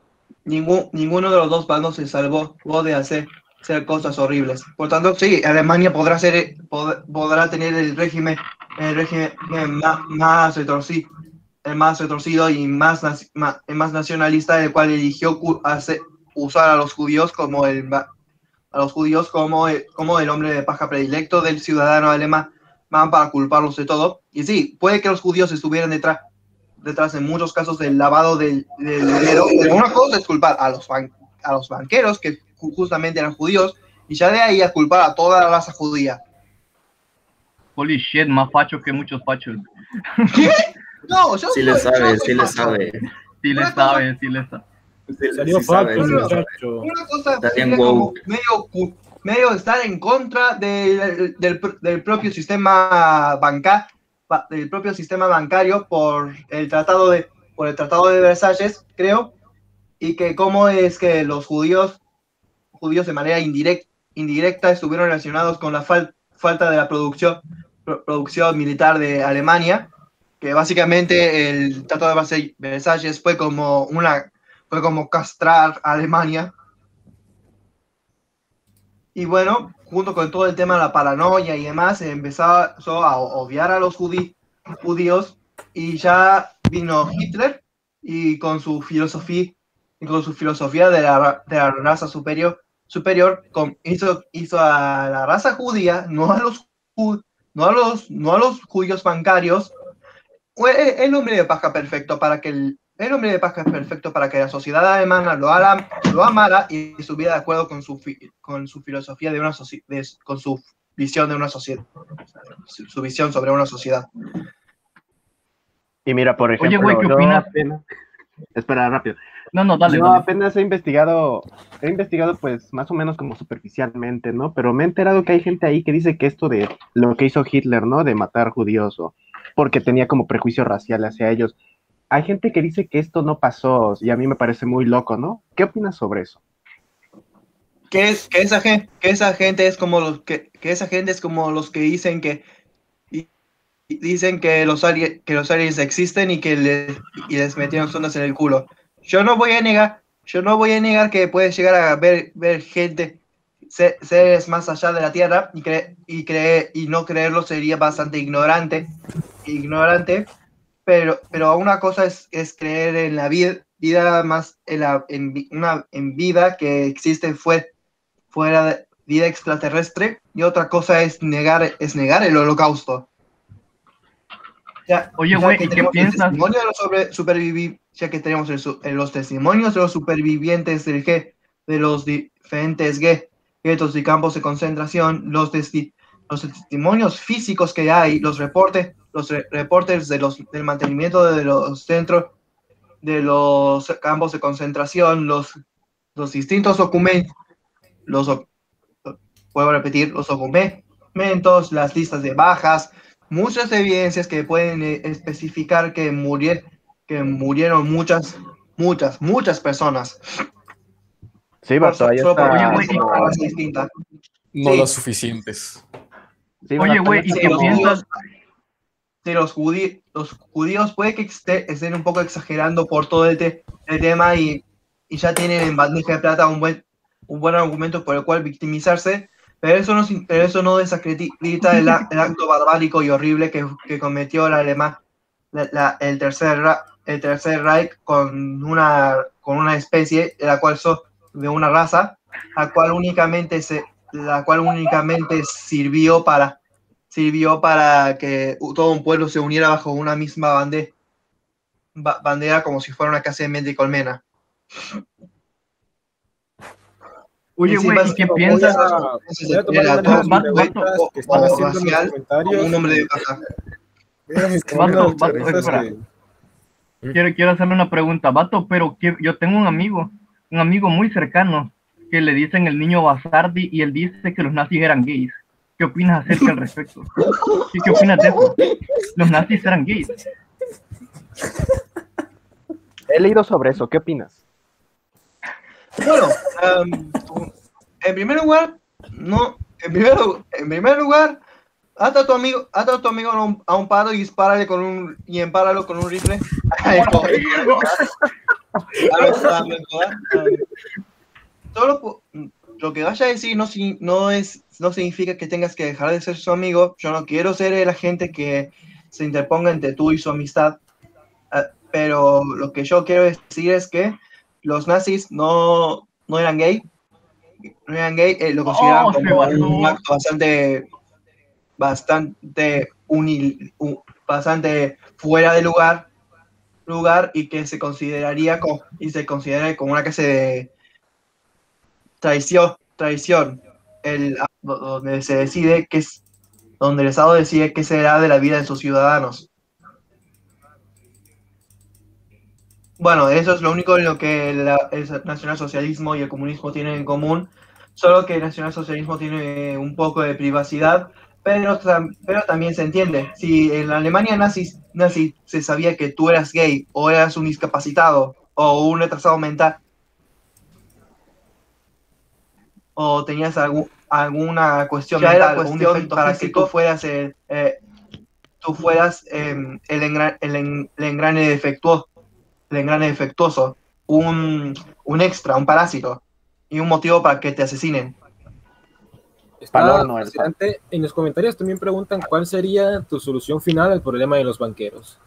ningún, ninguno de los dos bandos se salvó de hacer, hacer cosas horribles. Por tanto, sí, Alemania podrá, ser, pod- podrá tener el régimen, el régimen más, más retorcido, más retorcido y más, el más nacionalista, el cual eligió usar a los judíos como el a los judíos como el, como el hombre de paja predilecto del ciudadano alemán para culparlos de todo. Y sí, puede que los judíos estuvieran detrás, detrás en muchos casos del lavado del, del dinero, pero una cosa es culpar a los, ban- a los banqueros, que ju- justamente eran judíos, y ya de ahí a culpar a toda la raza judía. Holy shit, más facho que muchos fachos. No, yo Sí le sabe, sí le facho. sabe. Sí le sabe, sí le sabe. Salió Sí sabe, Paco, sí sabe. muchacho. Una cosa como medio, medio estar en contra del, del, del propio sistema banca, ba- del propio sistema bancario por el tratado de por el tratado de Versalles, creo, y que cómo es que los judíos judíos de manera indirecta indirecta estuvieron relacionados con la fal- falta de la producción pro- producción militar de Alemania, que básicamente el tratado de Versa- Versalles fue como una fue como castrar a Alemania. Y bueno, junto con todo el tema de la paranoia y demás, empezó a obviar a los judí- judíos y ya vino Hitler y con su filosofía con su filosofía de la, de la raza superior, superior con- hizo, hizo a la raza judía, no a los, no a los, no a los judíos bancarios, fue el hombre de paja perfecto para que el, el hombre de paja perfecto para que la sociedad alemana lo, ala- lo amara y estuviera de acuerdo con su, fi- con su filosofía de una soci- de- con su visión de una sociedad, su, su visión sobre una sociedad. Y mira, por ejemplo, Oye, güey, ¿qué yo opinas? apenas- Espera, rápido. No, no, dale, Yo dale. apenas he investigado, he investigado pues más o menos como superficialmente, ¿no? Pero me he enterado que hay gente ahí que dice que esto de lo que hizo Hitler, ¿no? De matar judíos o porque tenía como prejuicio racial hacia ellos. Hay gente que dice que esto no pasó y a mí me parece muy loco, ¿no? ¿Qué opinas sobre eso? que, es, que, esa gente, que esa gente es como los que, que esa gente es como los que dicen que y- y dicen que los aliens que los aliens existen y que les, y les metieron sondas en el culo. Yo no voy a negar, yo no voy a negar que puedes llegar a ver, ver gente se- seres más allá de la Tierra y cre- y creer y no creerlo sería bastante ignorante, ignorante, pero pero una cosa es, es creer en la vida vida más en la en una en vida que existe fue fuera de vida extraterrestre y otra cosa es negar es negar el holocausto. Ya, Oye, güey, que ¿y qué el piensas? testimonio de los sobre, supervivi- ya que tenemos el eh, los testimonios de los supervivientes del G, de los diferentes G, guetos y campos de concentración, los, testi- los testimonios físicos que hay, los reportes, los re- reportes de los, del mantenimiento de los centros, de los campos de concentración, los, los distintos documentos, los, a repetir, los documentos, las listas de bajas, muchas evidencias que pueden eh, especificar que, murie- que murieron muchas, muchas, muchas personas. Sí, ahí está. No Sí. las suficientes. Sí, Oye, güey, ¿y qué piensas? De los, judí- los judíos puede que esté- estén un poco exagerando por todo el, te- el tema y, y ya tienen en bandeja de plata un buen, un buen argumento por el cual victimizarse, pero eso no, pero eso no desacredita el, el acto barbárico y horrible que, que cometió la alemán, la- la- el, tercer, el tercer Reich con una, con una especie de la cual so- de una raza, la cual únicamente se, la cual únicamente sirvió para sirvió para que todo un pueblo se uniera bajo una misma bande- ba- bandera como si fuera una casa de mente y colmena. Oye, güey, ¿y qué piensas? de un hombre de mis Vato, vato, que- Quiero, quiero hacerle una pregunta, vato, pero que- yo tengo un amigo, un amigo muy cercano, que le dicen el niño Basardi y él dice que los nazis eran gays. ¿Qué opinas acerca al respecto? ¿Qué, qué opinas de eso? Los nazis eran gays. He leído sobre eso, ¿qué opinas? Bueno, em, en primer lugar, no, en primer, en primer lugar, ata a tu amigo, ata a tu amigo a un, a un palo y dispárale con un, y empáralo con un rifle. Lo- lo- em, Solo po- lo que vaya a decir no, si- no, es, no significa que tengas que dejar de ser su amigo. Yo no quiero ser el agente que se interponga entre tú y su amistad. Ah, Pero lo que yo quiero decir es que los nazis no, no eran gay. No eran gay, eh, lo consideraban Oh, como un acto bastante, bastante, unil- u- bastante fuera de lugar, lugar y que se consideraría como, y se considera como una clase de traición, traición, el, donde se decide que es, donde el Estado decide qué será de la vida de sus ciudadanos. Bueno, eso es lo único en lo que la- el nacionalsocialismo y el comunismo tienen en común, solo que el nacionalsocialismo tiene un poco de privacidad, pero, pero también se entiende. Si en la Alemania nazi, nazi se sabía que tú eras gay o eras un discapacitado o un retrasado mental o tenías algún- alguna cuestión Ya mental, era o un cuestión defecto para que tú fueras el, eh, tú fueras em, el, engra- el en- el engrane defectuoso, el engrane defectuoso, un, un extra, un parásito y un motivo para que te asesinen. Está no. En los comentarios también preguntan cuál sería tu solución final al problema de los banqueros.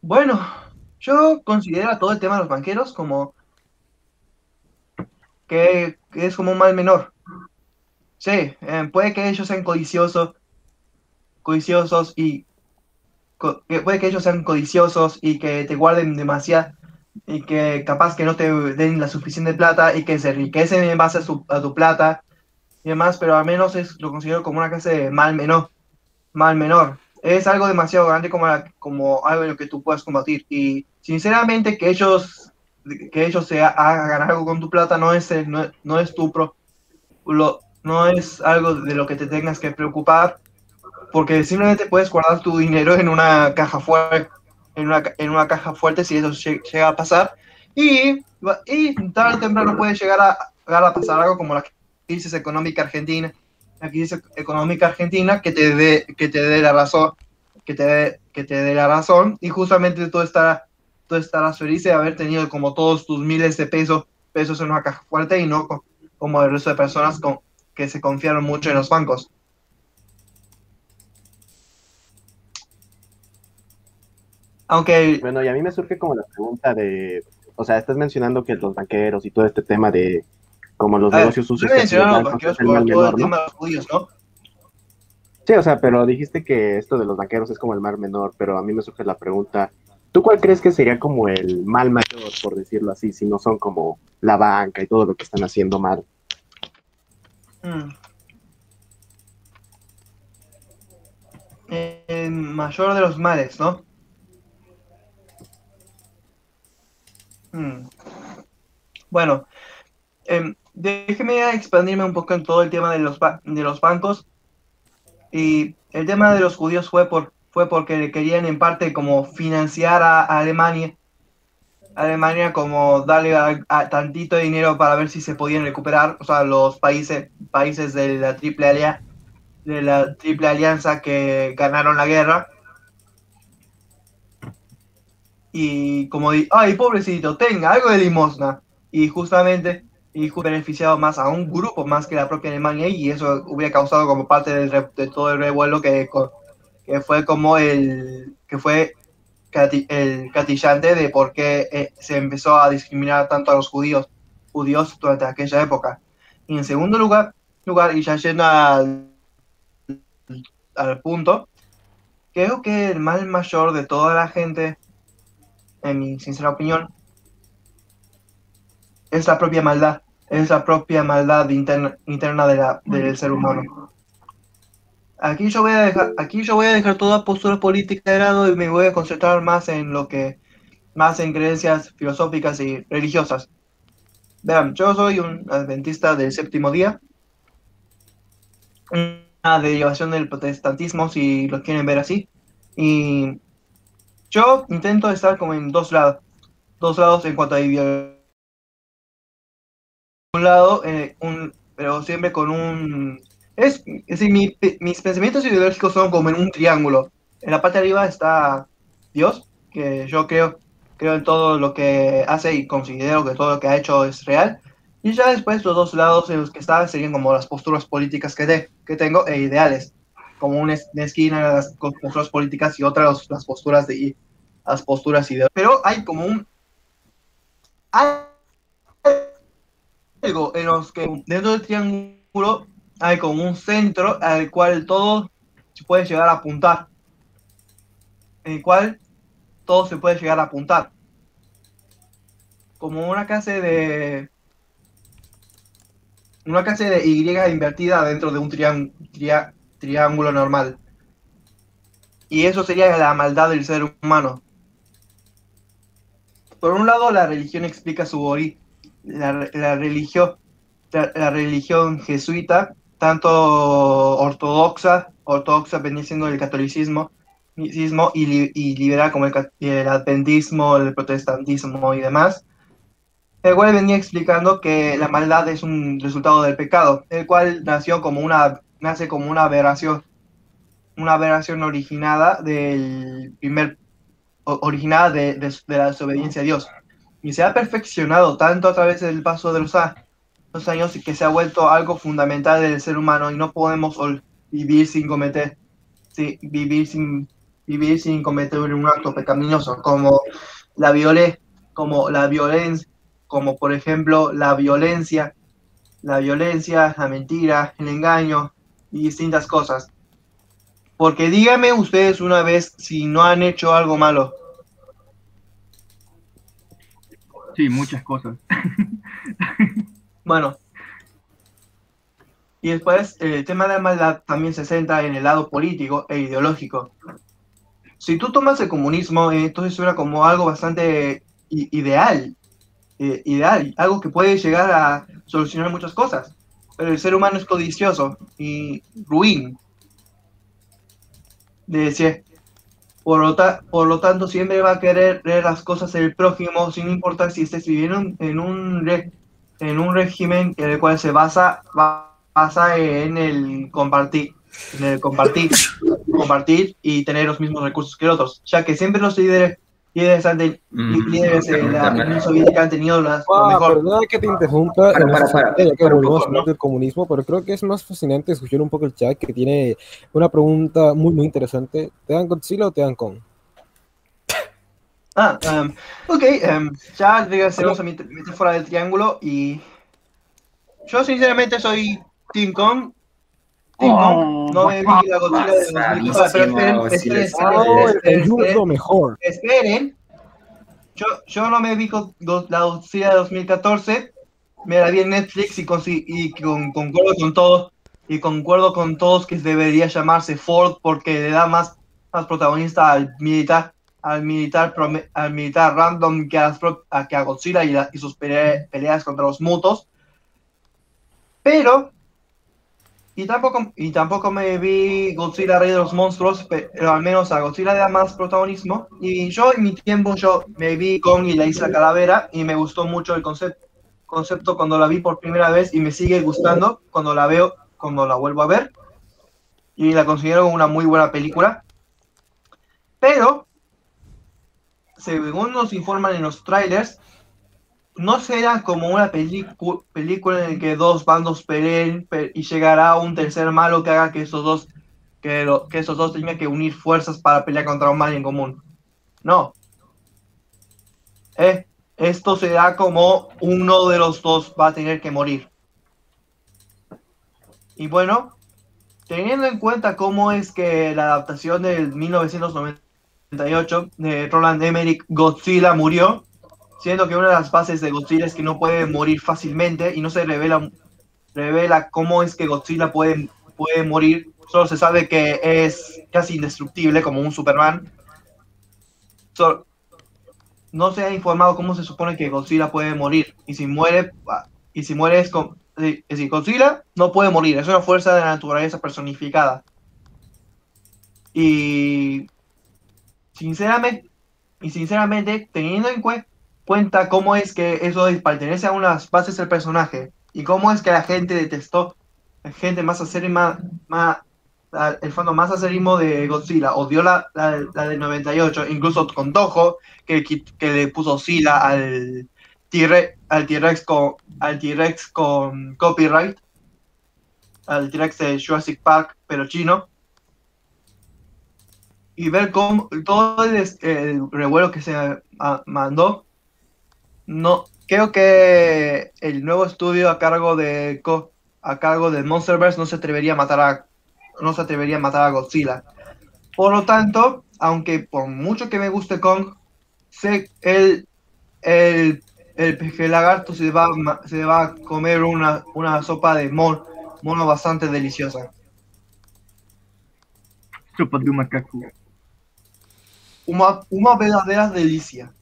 Bueno, yo considero todo el tema de los banqueros como que, es como un mal menor. Sí, eh, puede que ellos sean codiciosos, codiciosos y que puede que ellos sean codiciosos y que te guarden demasiado y que capaz que no te den la suficiente plata y que se enriquecen en base a, su- tu plata y demás, pero al menos es, lo considero como una clase de mal menor, mal menor. Es algo demasiado grande como, la- como algo en lo que tú puedas combatir y sinceramente que ellos que ellos se ha- hagan algo con tu plata no es no, no es tu pro, lo, no es algo de lo que te tengas que preocupar porque simplemente puedes guardar tu dinero en una caja fuerte en una, en una caja fuerte si eso lle- llega a pasar y, y tarde o temprano puede llegar a, llegar a pasar algo como la crisis económica argentina la crisis económica argentina que te dé que te dé la razón que te dé que te dé la razón y justamente tú estarás tú estarás feliz de haber tenido como todos tus miles de pesos pesos en una caja fuerte y no co- como el resto de personas con, que se confiaron mucho en los bancos aunque Bueno, y a mí me surge como la pregunta de, o sea, estás mencionando que los banqueros y todo este tema de como los ver, negocios sucios. Sí, o sea, pero dijiste que esto de los banqueros es como el mal menor, pero a mí me surge la pregunta, ¿tú cuál crees que sería como el mal mayor, por decirlo así, si no son como la banca y todo lo que están haciendo mal? Mm. El mayor de los males, ¿no? Mm. Bueno, em, déjeme expandirme un poco en todo el tema de los, de los bancos. Y el tema de los judíos fue, por, fue porque querían en parte como financiar a, Alemania. Alemania como darle a, tantito dinero para ver si se podían recuperar, o sea, los países, países de la triple alia- de la triple alianza que ganaron la guerra. Y como di, ay, pobrecito, tenga algo de limosna. Y justamente, y beneficiado más a un grupo más que la propia Alemania, y eso hubiera causado como parte del de todo el revuelo que, que fue como el, que fue el catillante de por qué eh, se empezó a discriminar tanto a los judíos, judíos durante aquella época. Y en segundo lugar, lugar y ya yendo al, al punto, creo que el mal mayor de toda la gente, en mi sincera opinión, es la propia maldad, es la propia maldad interna, interna de la, del ser humano. Aquí yo voy a dejar, aquí yo voy a dejar toda postura política de lado y me voy a concentrar más en lo que, más en creencias filosóficas y religiosas. Vean, yo soy un adventista del séptimo día, una derivación del protestantismo, si lo quieren ver así, y yo intento estar como en dos lados, dos lados en cuanto a ideología. Un lado, eh, un, pero siempre con un es, es mi- mis pensamientos ideológicos son como en un triángulo. En la parte de arriba está Dios, que yo creo, creo en todo lo que hace y considero que todo lo que ha hecho es real. Y ya después los dos lados en los que está serían como las posturas políticas que, te- que tengo e ideales. como una, es- una esquina las posturas políticas y otra las posturas de las posturas ideológicas. Pero hay como un algo en los que dentro del triángulo hay como un centro al cual todo se puede llegar a apuntar. En el cual todo se puede llegar a apuntar. Como una clase de una clase de Y invertida dentro de un triángulo normal. Y eso sería la maldad del ser humano. Por un lado, la religión explica su origen. La, la religión, la religión jesuita, tanto ortodoxa, ortodoxa venía siendo el catolicismo, y, li- y liberal como el, el adventismo, el protestantismo y demás, el cual venía explicando que la maldad es un resultado del pecado, el cual nació como una, nace como una aberración, una aberración originada del primer, originada de, de- la desobediencia a Dios. Y se ha perfeccionado tanto a través del paso de los, a- los años que se ha vuelto algo fundamental del ser humano y no podemos vivir sin cometer, vivir sin vivir sin cometer un acto pecaminoso, como la viole, como la violencia, como por ejemplo la violencia, la violencia, la mentira, el engaño y distintas cosas. Porque díganme ustedes una vez si no han hecho algo malo. Sí, muchas cosas. Bueno. Y después eh, el tema de la maldad también se centra en el lado político e ideológico. Si tú tomas el comunismo, eh, entonces suena como algo bastante ideal, eh, ideal, algo que puede llegar a solucionar muchas cosas. Pero el ser humano es codicioso y ruin. Decía, por lo, por lo tanto, siempre va a querer ver las cosas del prójimo, sin importar si estés viviendo en un, re- en un régimen en el cual se basa, ba- basa en el compartir, en el compartir, compartir y tener los mismos recursos que otros, ya que siempre los líderes, líderes, de- líderes de la Unión Soviética han tenido las, lo Ah, mejor. perdona que te interrumpa, Para, en para, ya que del comunismo, pero creo que es más fascinante escuchar un poco el chat que tiene una pregunta muy, muy interesante. ¿Te dan Godzilla o te dan Kong? Ah, em, ok, em, ya regresemos a mi metáfora del triángulo y yo sinceramente soy Team Kong. Team Kong, no me vi la Godzilla de 2004, pero esperen, esperen, Oh, mejor. Yo, yo no me vi con la Godzilla de 2014, me la vi en Netflix y, consi- y con- concuerdo con todos y concuerdo con todos que debería llamarse Ford porque le da más, más protagonista al militar al militar al militar random que a- que a Godzilla y, la- y sus pele- peleas contra los mutos. Pero y tampoco y tampoco me vi Godzilla Rey de los Monstruos pero al menos a Godzilla le da más protagonismo. Y yo en mi tiempo yo me vi Kong y la Isla Calavera y me gustó mucho el concepto concepto cuando la vi por primera vez y me sigue gustando cuando la veo cuando la vuelvo a ver. Y la considero una muy buena película. Pero según nos informan en los trailers, no será como una película en la que dos bandos peleen pe- y llegará un tercer malo que haga que esos dos que, lo- que esos dos tengan que unir fuerzas para pelear contra un mal en común. No. Eh, esto será como uno de los dos va a tener que morir. Y bueno, teniendo en cuenta cómo es que la adaptación del 1998 de Roland Emmerich, Godzilla murió, siendo que una de las bases de Godzilla es que no puede morir fácilmente y no se revela, revela cómo es que Godzilla puede, puede morir. Solo se sabe que es casi indestructible como un Superman. So- no se ha informado cómo se supone que Godzilla puede morir. Y si muere, ah, y si muere es, con, es decir, Godzilla no puede morir, es una fuerza de la naturaleza personificada. Y sinceramente, y sinceramente, teniendo en cue- cuenta cómo es que eso es- pertenece a unas bases del personaje y cómo es que la gente detestó, la gente más acérrima, más, el fondo más acérrimo de Godzilla odió la, la, la del 98, incluso con Toho, que, que le puso Sila al T-Rex al T-Rex con, al T-Rex con copyright, al T-Rex de Jurassic Park, pero chino. Y ver cómo todo el, el revuelo que se ah, mandó, no creo que el nuevo estudio a cargo de a cargo de Monsterverse no se atrevería a matar a no se atrevería a matar a Godzilla. Por lo tanto, aunque por mucho que me guste Kong, sé el el el lagarto se va se va a comer una, una sopa de mon- mono bastante deliciosa. Sopa de macaco. Una, una verdadera delicia.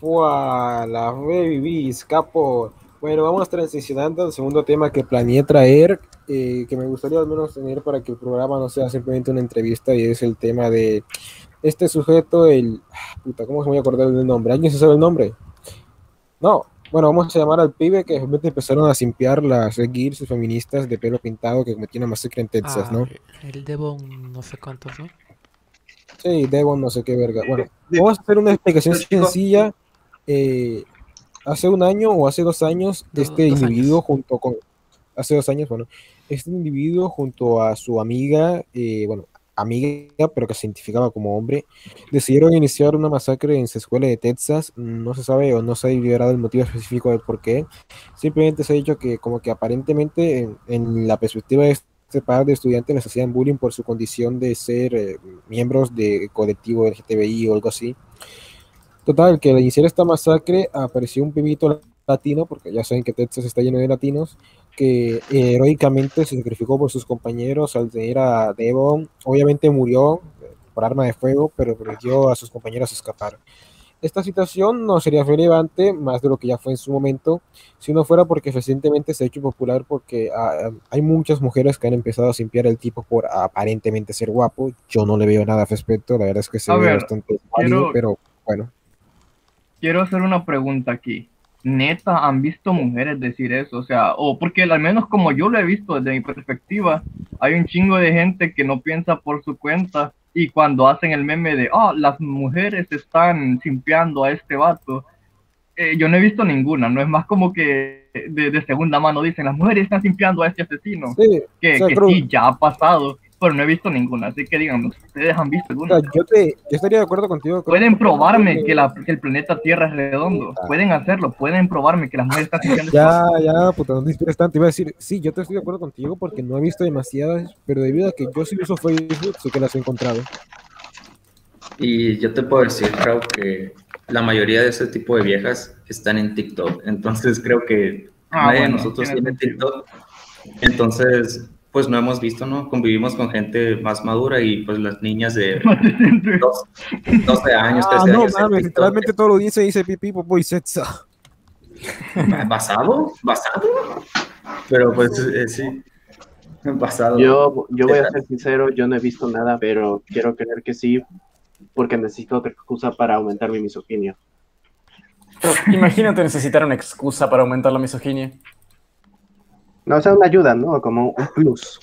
¡Fua! La baby, escapo. Bueno, vamos transicionando al segundo tema que planeé traer, eh, que me gustaría al menos tener para que el programa no sea simplemente una entrevista, y es el tema de este sujeto, el... ah, Puta, ¿cómo se me voy a acordar del nombre? ¿Alguien se sabe el nombre? No. Bueno, vamos a llamar al pibe que de repente empezaron a simpiar las gears feministas de pelo pintado que cometían una masacre en Texas, Ah, ¿no? El Devon, no sé cuántos, ¿no? Sí, Devon, no sé qué verga. Bueno, vamos a hacer una explicación sencilla. Eh, hace un año o hace dos años, este dos individuo junto con, hace dos años, bueno, este individuo junto a su amiga, eh, bueno, amiga, pero que se identificaba como hombre, decidieron iniciar una masacre en su escuela de Texas. No se sabe o no se ha liberado el motivo específico de por qué. Simplemente se ha dicho que como que aparentemente en, en la perspectiva de este par de estudiantes les hacían bullying por su condición de ser eh, miembros de colectivo LGTBI o algo así. Total, que al iniciar esta masacre apareció un pibito latino, porque ya saben que Texas está lleno de latinos, que eh, heroicamente se sacrificó por sus compañeros al tener a Devon. Obviamente murió eh, por arma de fuego, pero permitió a sus compañeros escapar. Esta situación no sería relevante más de lo que ya fue en su momento, si no fuera porque recientemente se ha hecho popular porque ah, hay muchas mujeres que han empezado a simpiar al tipo por aparentemente ser guapo. Yo no le veo nada al respecto, la verdad es que se A ve ver, bastante válido, quiero- pero bueno. Quiero hacer una pregunta aquí. ¿Neta han visto mujeres decir eso? O sea, o porque al menos como yo lo he visto desde mi perspectiva, hay un chingo de gente que no piensa por su cuenta y cuando hacen el meme de, ah, las mujeres están simpeando a este vato, eh, yo no he visto ninguna, no es más como que de, de segunda mano dicen, las mujeres están simpeando a este asesino, Sí, que, que sí, ya ha pasado, pero no he visto ninguna, así que díganme, ¿ustedes han visto O alguna? sea, yo, te, yo estaría de acuerdo contigo. Pueden probarme que, la- que el planeta Tierra es redondo. Pueden hacerlo. Pueden probarme que las mujeres están sintiendo Ya, ya, puta, no te inspiras tanto. Iba a decir, sí, yo te estoy de acuerdo contigo porque no he visto demasiadas, pero debido a que yo sí uso Facebook, sí que las he encontrado. Y yo te puedo decir, creo que la mayoría de ese tipo de viejas están en TikTok. Entonces creo que Ah, nadie de nosotros tiene TikTok. Entonces, pues no hemos visto, ¿no? Convivimos con gente más madura y pues las niñas de dos- 12 años, 13 Ah, no años. TikTok. literalmente todo lo dice dice pipí, popo y sexo. ¿Basado? ¿Basado? Pero pues eh, sí. Basado. Yo, yo voy a ser sincero, yo no he visto nada, pero quiero creer que sí, porque necesito otra excusa para aumentar mi misoginia. Pero imagínate necesitar una excusa para aumentar la misoginia. No, o sea, una ayuda, ¿no? Como un plus.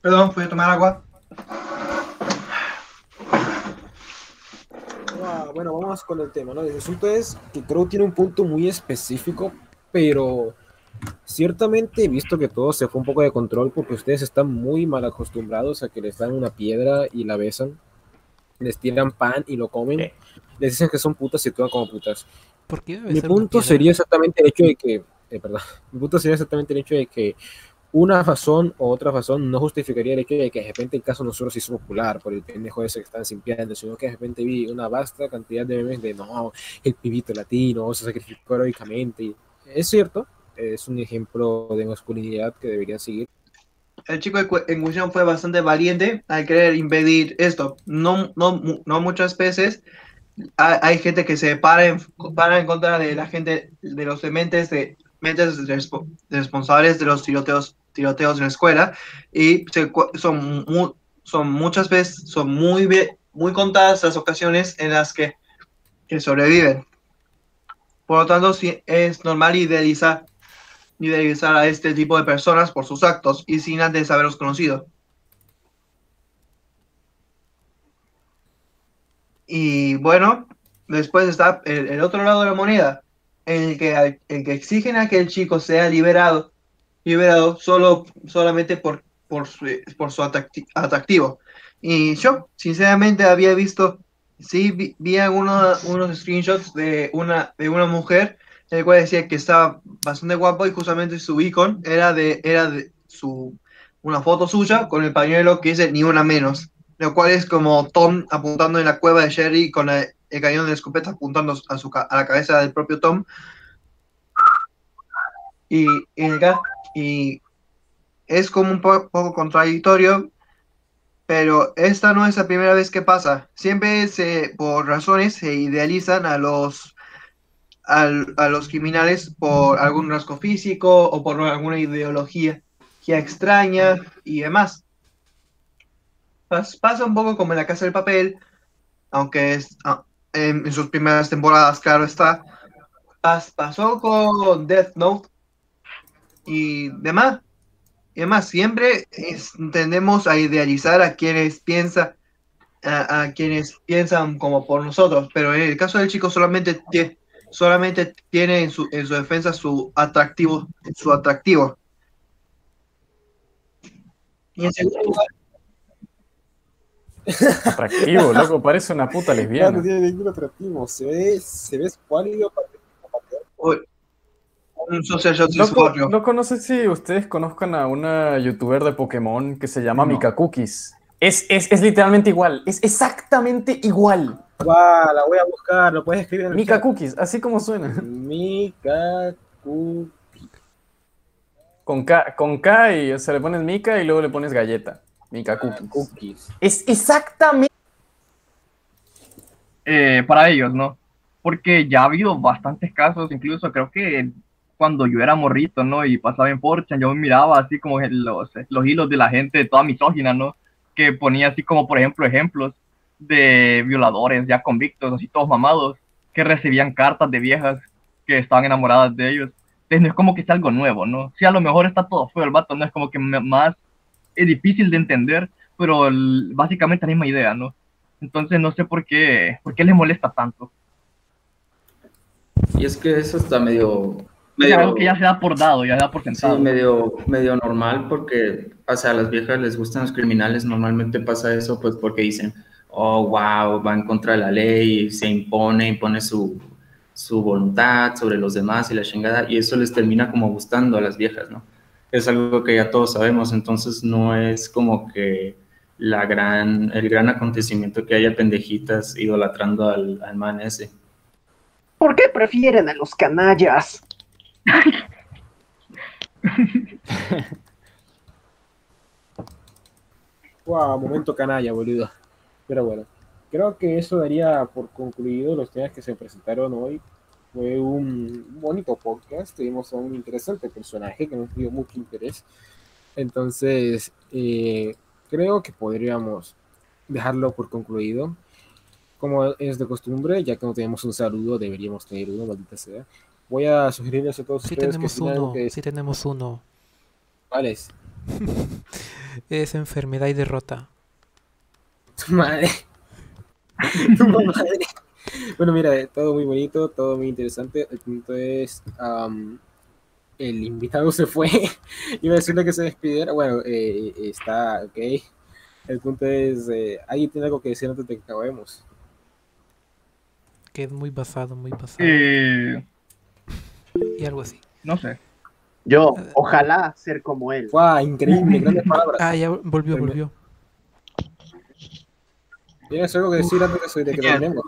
Perdón, voy a tomar agua. Ah, bueno, vamos con el tema, ¿no? El asunto es que creo que tiene un punto muy específico, pero ciertamente he visto que todo se fue un poco de control porque ustedes están muy mal acostumbrados a que les dan una piedra y la besan, les tiran pan y lo comen, les dicen que son putas y actúan como putas. ¿Por qué debe Mi ser punto piedra? sería exactamente el hecho de que, eh, perdón, mi punto sería exactamente el hecho de que una razón o otra razón no justificaría el hecho de que de repente el caso no solo se hizo popular por el pendejo ese que están simpiando, sino que de repente vi una vasta cantidad de memes de no, el pibito latino se sacrificó heroicamente. Es cierto, es un ejemplo de masculinidad que deberían seguir. El chico en cuestión fue bastante valiente al querer impedir esto. No, no, no muchas veces hay, gente que se para en, para en contra de la gente, de los dementes, de mentes respo- responsables de los tiroteos, tiroteos en la escuela y se son, mu- son muchas veces, son muy, muy contadas las ocasiones en las que, que sobreviven. Por lo tanto, sí, es normal idealizar, idealizar a este tipo de personas por sus actos y sin antes haberlos conocido. Y bueno, después está el, otro lado de la moneda, en el que, el que exigen a que el chico sea liberado, liberado solo, solamente por, por su, por su atracti- atractivo. Y yo, sinceramente, había visto, sí, vi, vi algunos- unos screenshots de una, de una mujer, el cual decía que estaba bastante guapo y justamente su icon era de, era de su, una foto suya con el pañuelo que dice ni una menos, lo cual es como Tom apuntando en la cueva de Sherry con el cañón de la escopeta apuntando a, su, a la cabeza del propio Tom. Y, y, y es como un po- poco contradictorio, pero esta no es la primera vez que pasa. Siempre se, por razones se idealizan a los a los criminales por algún rasgo físico o por alguna ideología que extraña y demás. Pas- pasa un poco como en la Casa del Papel, aunque es, ah, en, sus primeras temporadas, claro está. Pas- pasó con Death Note y demás. Y además, siempre es- tendemos a idealizar a quienes piensa, a, a quienes piensan como por nosotros, pero en el caso del chico solamente, tie- solamente tiene en su, en su defensa su atractivo, su atractivo. Y en segundo lugar, Atractivo, loco, parece una puta lesbiana. no tiene ningún atractivo. Se ve, se ve escuálido. un social Loco, loco, no sé si ustedes conozcan a una youtuber de Pokémon que se llama Mika Cookies. Es, es, es literalmente igual, es exactamente igual. Guau, la voy a buscar, lo puedes escribir en el Mika chat. Cookies, así como suena. Mika Cookies. Con K, con K y o sea, le pones Mika y luego le pones galleta. Mika Cookies. Es exactamente. eh, para ellos, ¿no? Porque ya ha habido bastantes casos, incluso creo que cuando yo era morrito, ¿no? Y pasaba en Forchan, yo miraba así como los, los hilos de la gente, toda misógina, ¿no? Que ponía así como, por ejemplo, ejemplos de violadores ya convictos, así todos mamados, que recibían cartas de viejas que estaban enamoradas de ellos. Entonces no es como que sea algo nuevo, ¿no? Sí, a lo mejor está todo feo el vato, no es como que más es difícil de entender, pero el- básicamente la misma idea, ¿no? Entonces no sé por qué, por qué les molesta tanto. Y es que eso está medio... Es medio algo que ya se da por dado, ya se da por Sí, sentado. medio, medio normal porque, o sea, a las viejas les gustan los criminales, normalmente pasa eso pues porque dicen, oh, wow, va en contra de la ley, se impone, impone su, su voluntad sobre los demás y la chingada, y eso les termina como gustando a las viejas, ¿no? Es algo que ya todos sabemos, entonces no es como que la gran, el gran acontecimiento que haya pendejitas idolatrando al, al man ese. ¿Por qué prefieren a los canallas? Wow, momento canalla, boludo. Pero bueno, creo que eso daría por concluido los temas que se presentaron hoy. Fue un bonito podcast, tuvimos a un interesante personaje que nos dio mucho interés. Entonces, eh, creo que podríamos dejarlo por concluido. Como es de costumbre, ya que no tenemos un saludo, deberíamos tener uno, maldita sea. Voy a sugerirles a todos Sí ustedes que tenemos algo uno, que sí tenemos uno. ¿Cuál es? Es enfermedad y derrota. Tu madre. Tu madre. Bueno, mira, eh, todo muy bonito, todo muy interesante. El punto es, am, el invitado se fue. Iba a decirle que se despidiera. Bueno, eh, está ok. El punto es, eh, ¿alguien tiene algo que decir antes de que acabemos? Que es muy basado, muy basado. Eh, Y algo así. no sé. Yo, ojalá ser como él. ¡Wow! Increíble, grandes palabras. Ah, ya volvió, volvió. ¿Tienes algo que decir antes de que- terminemos?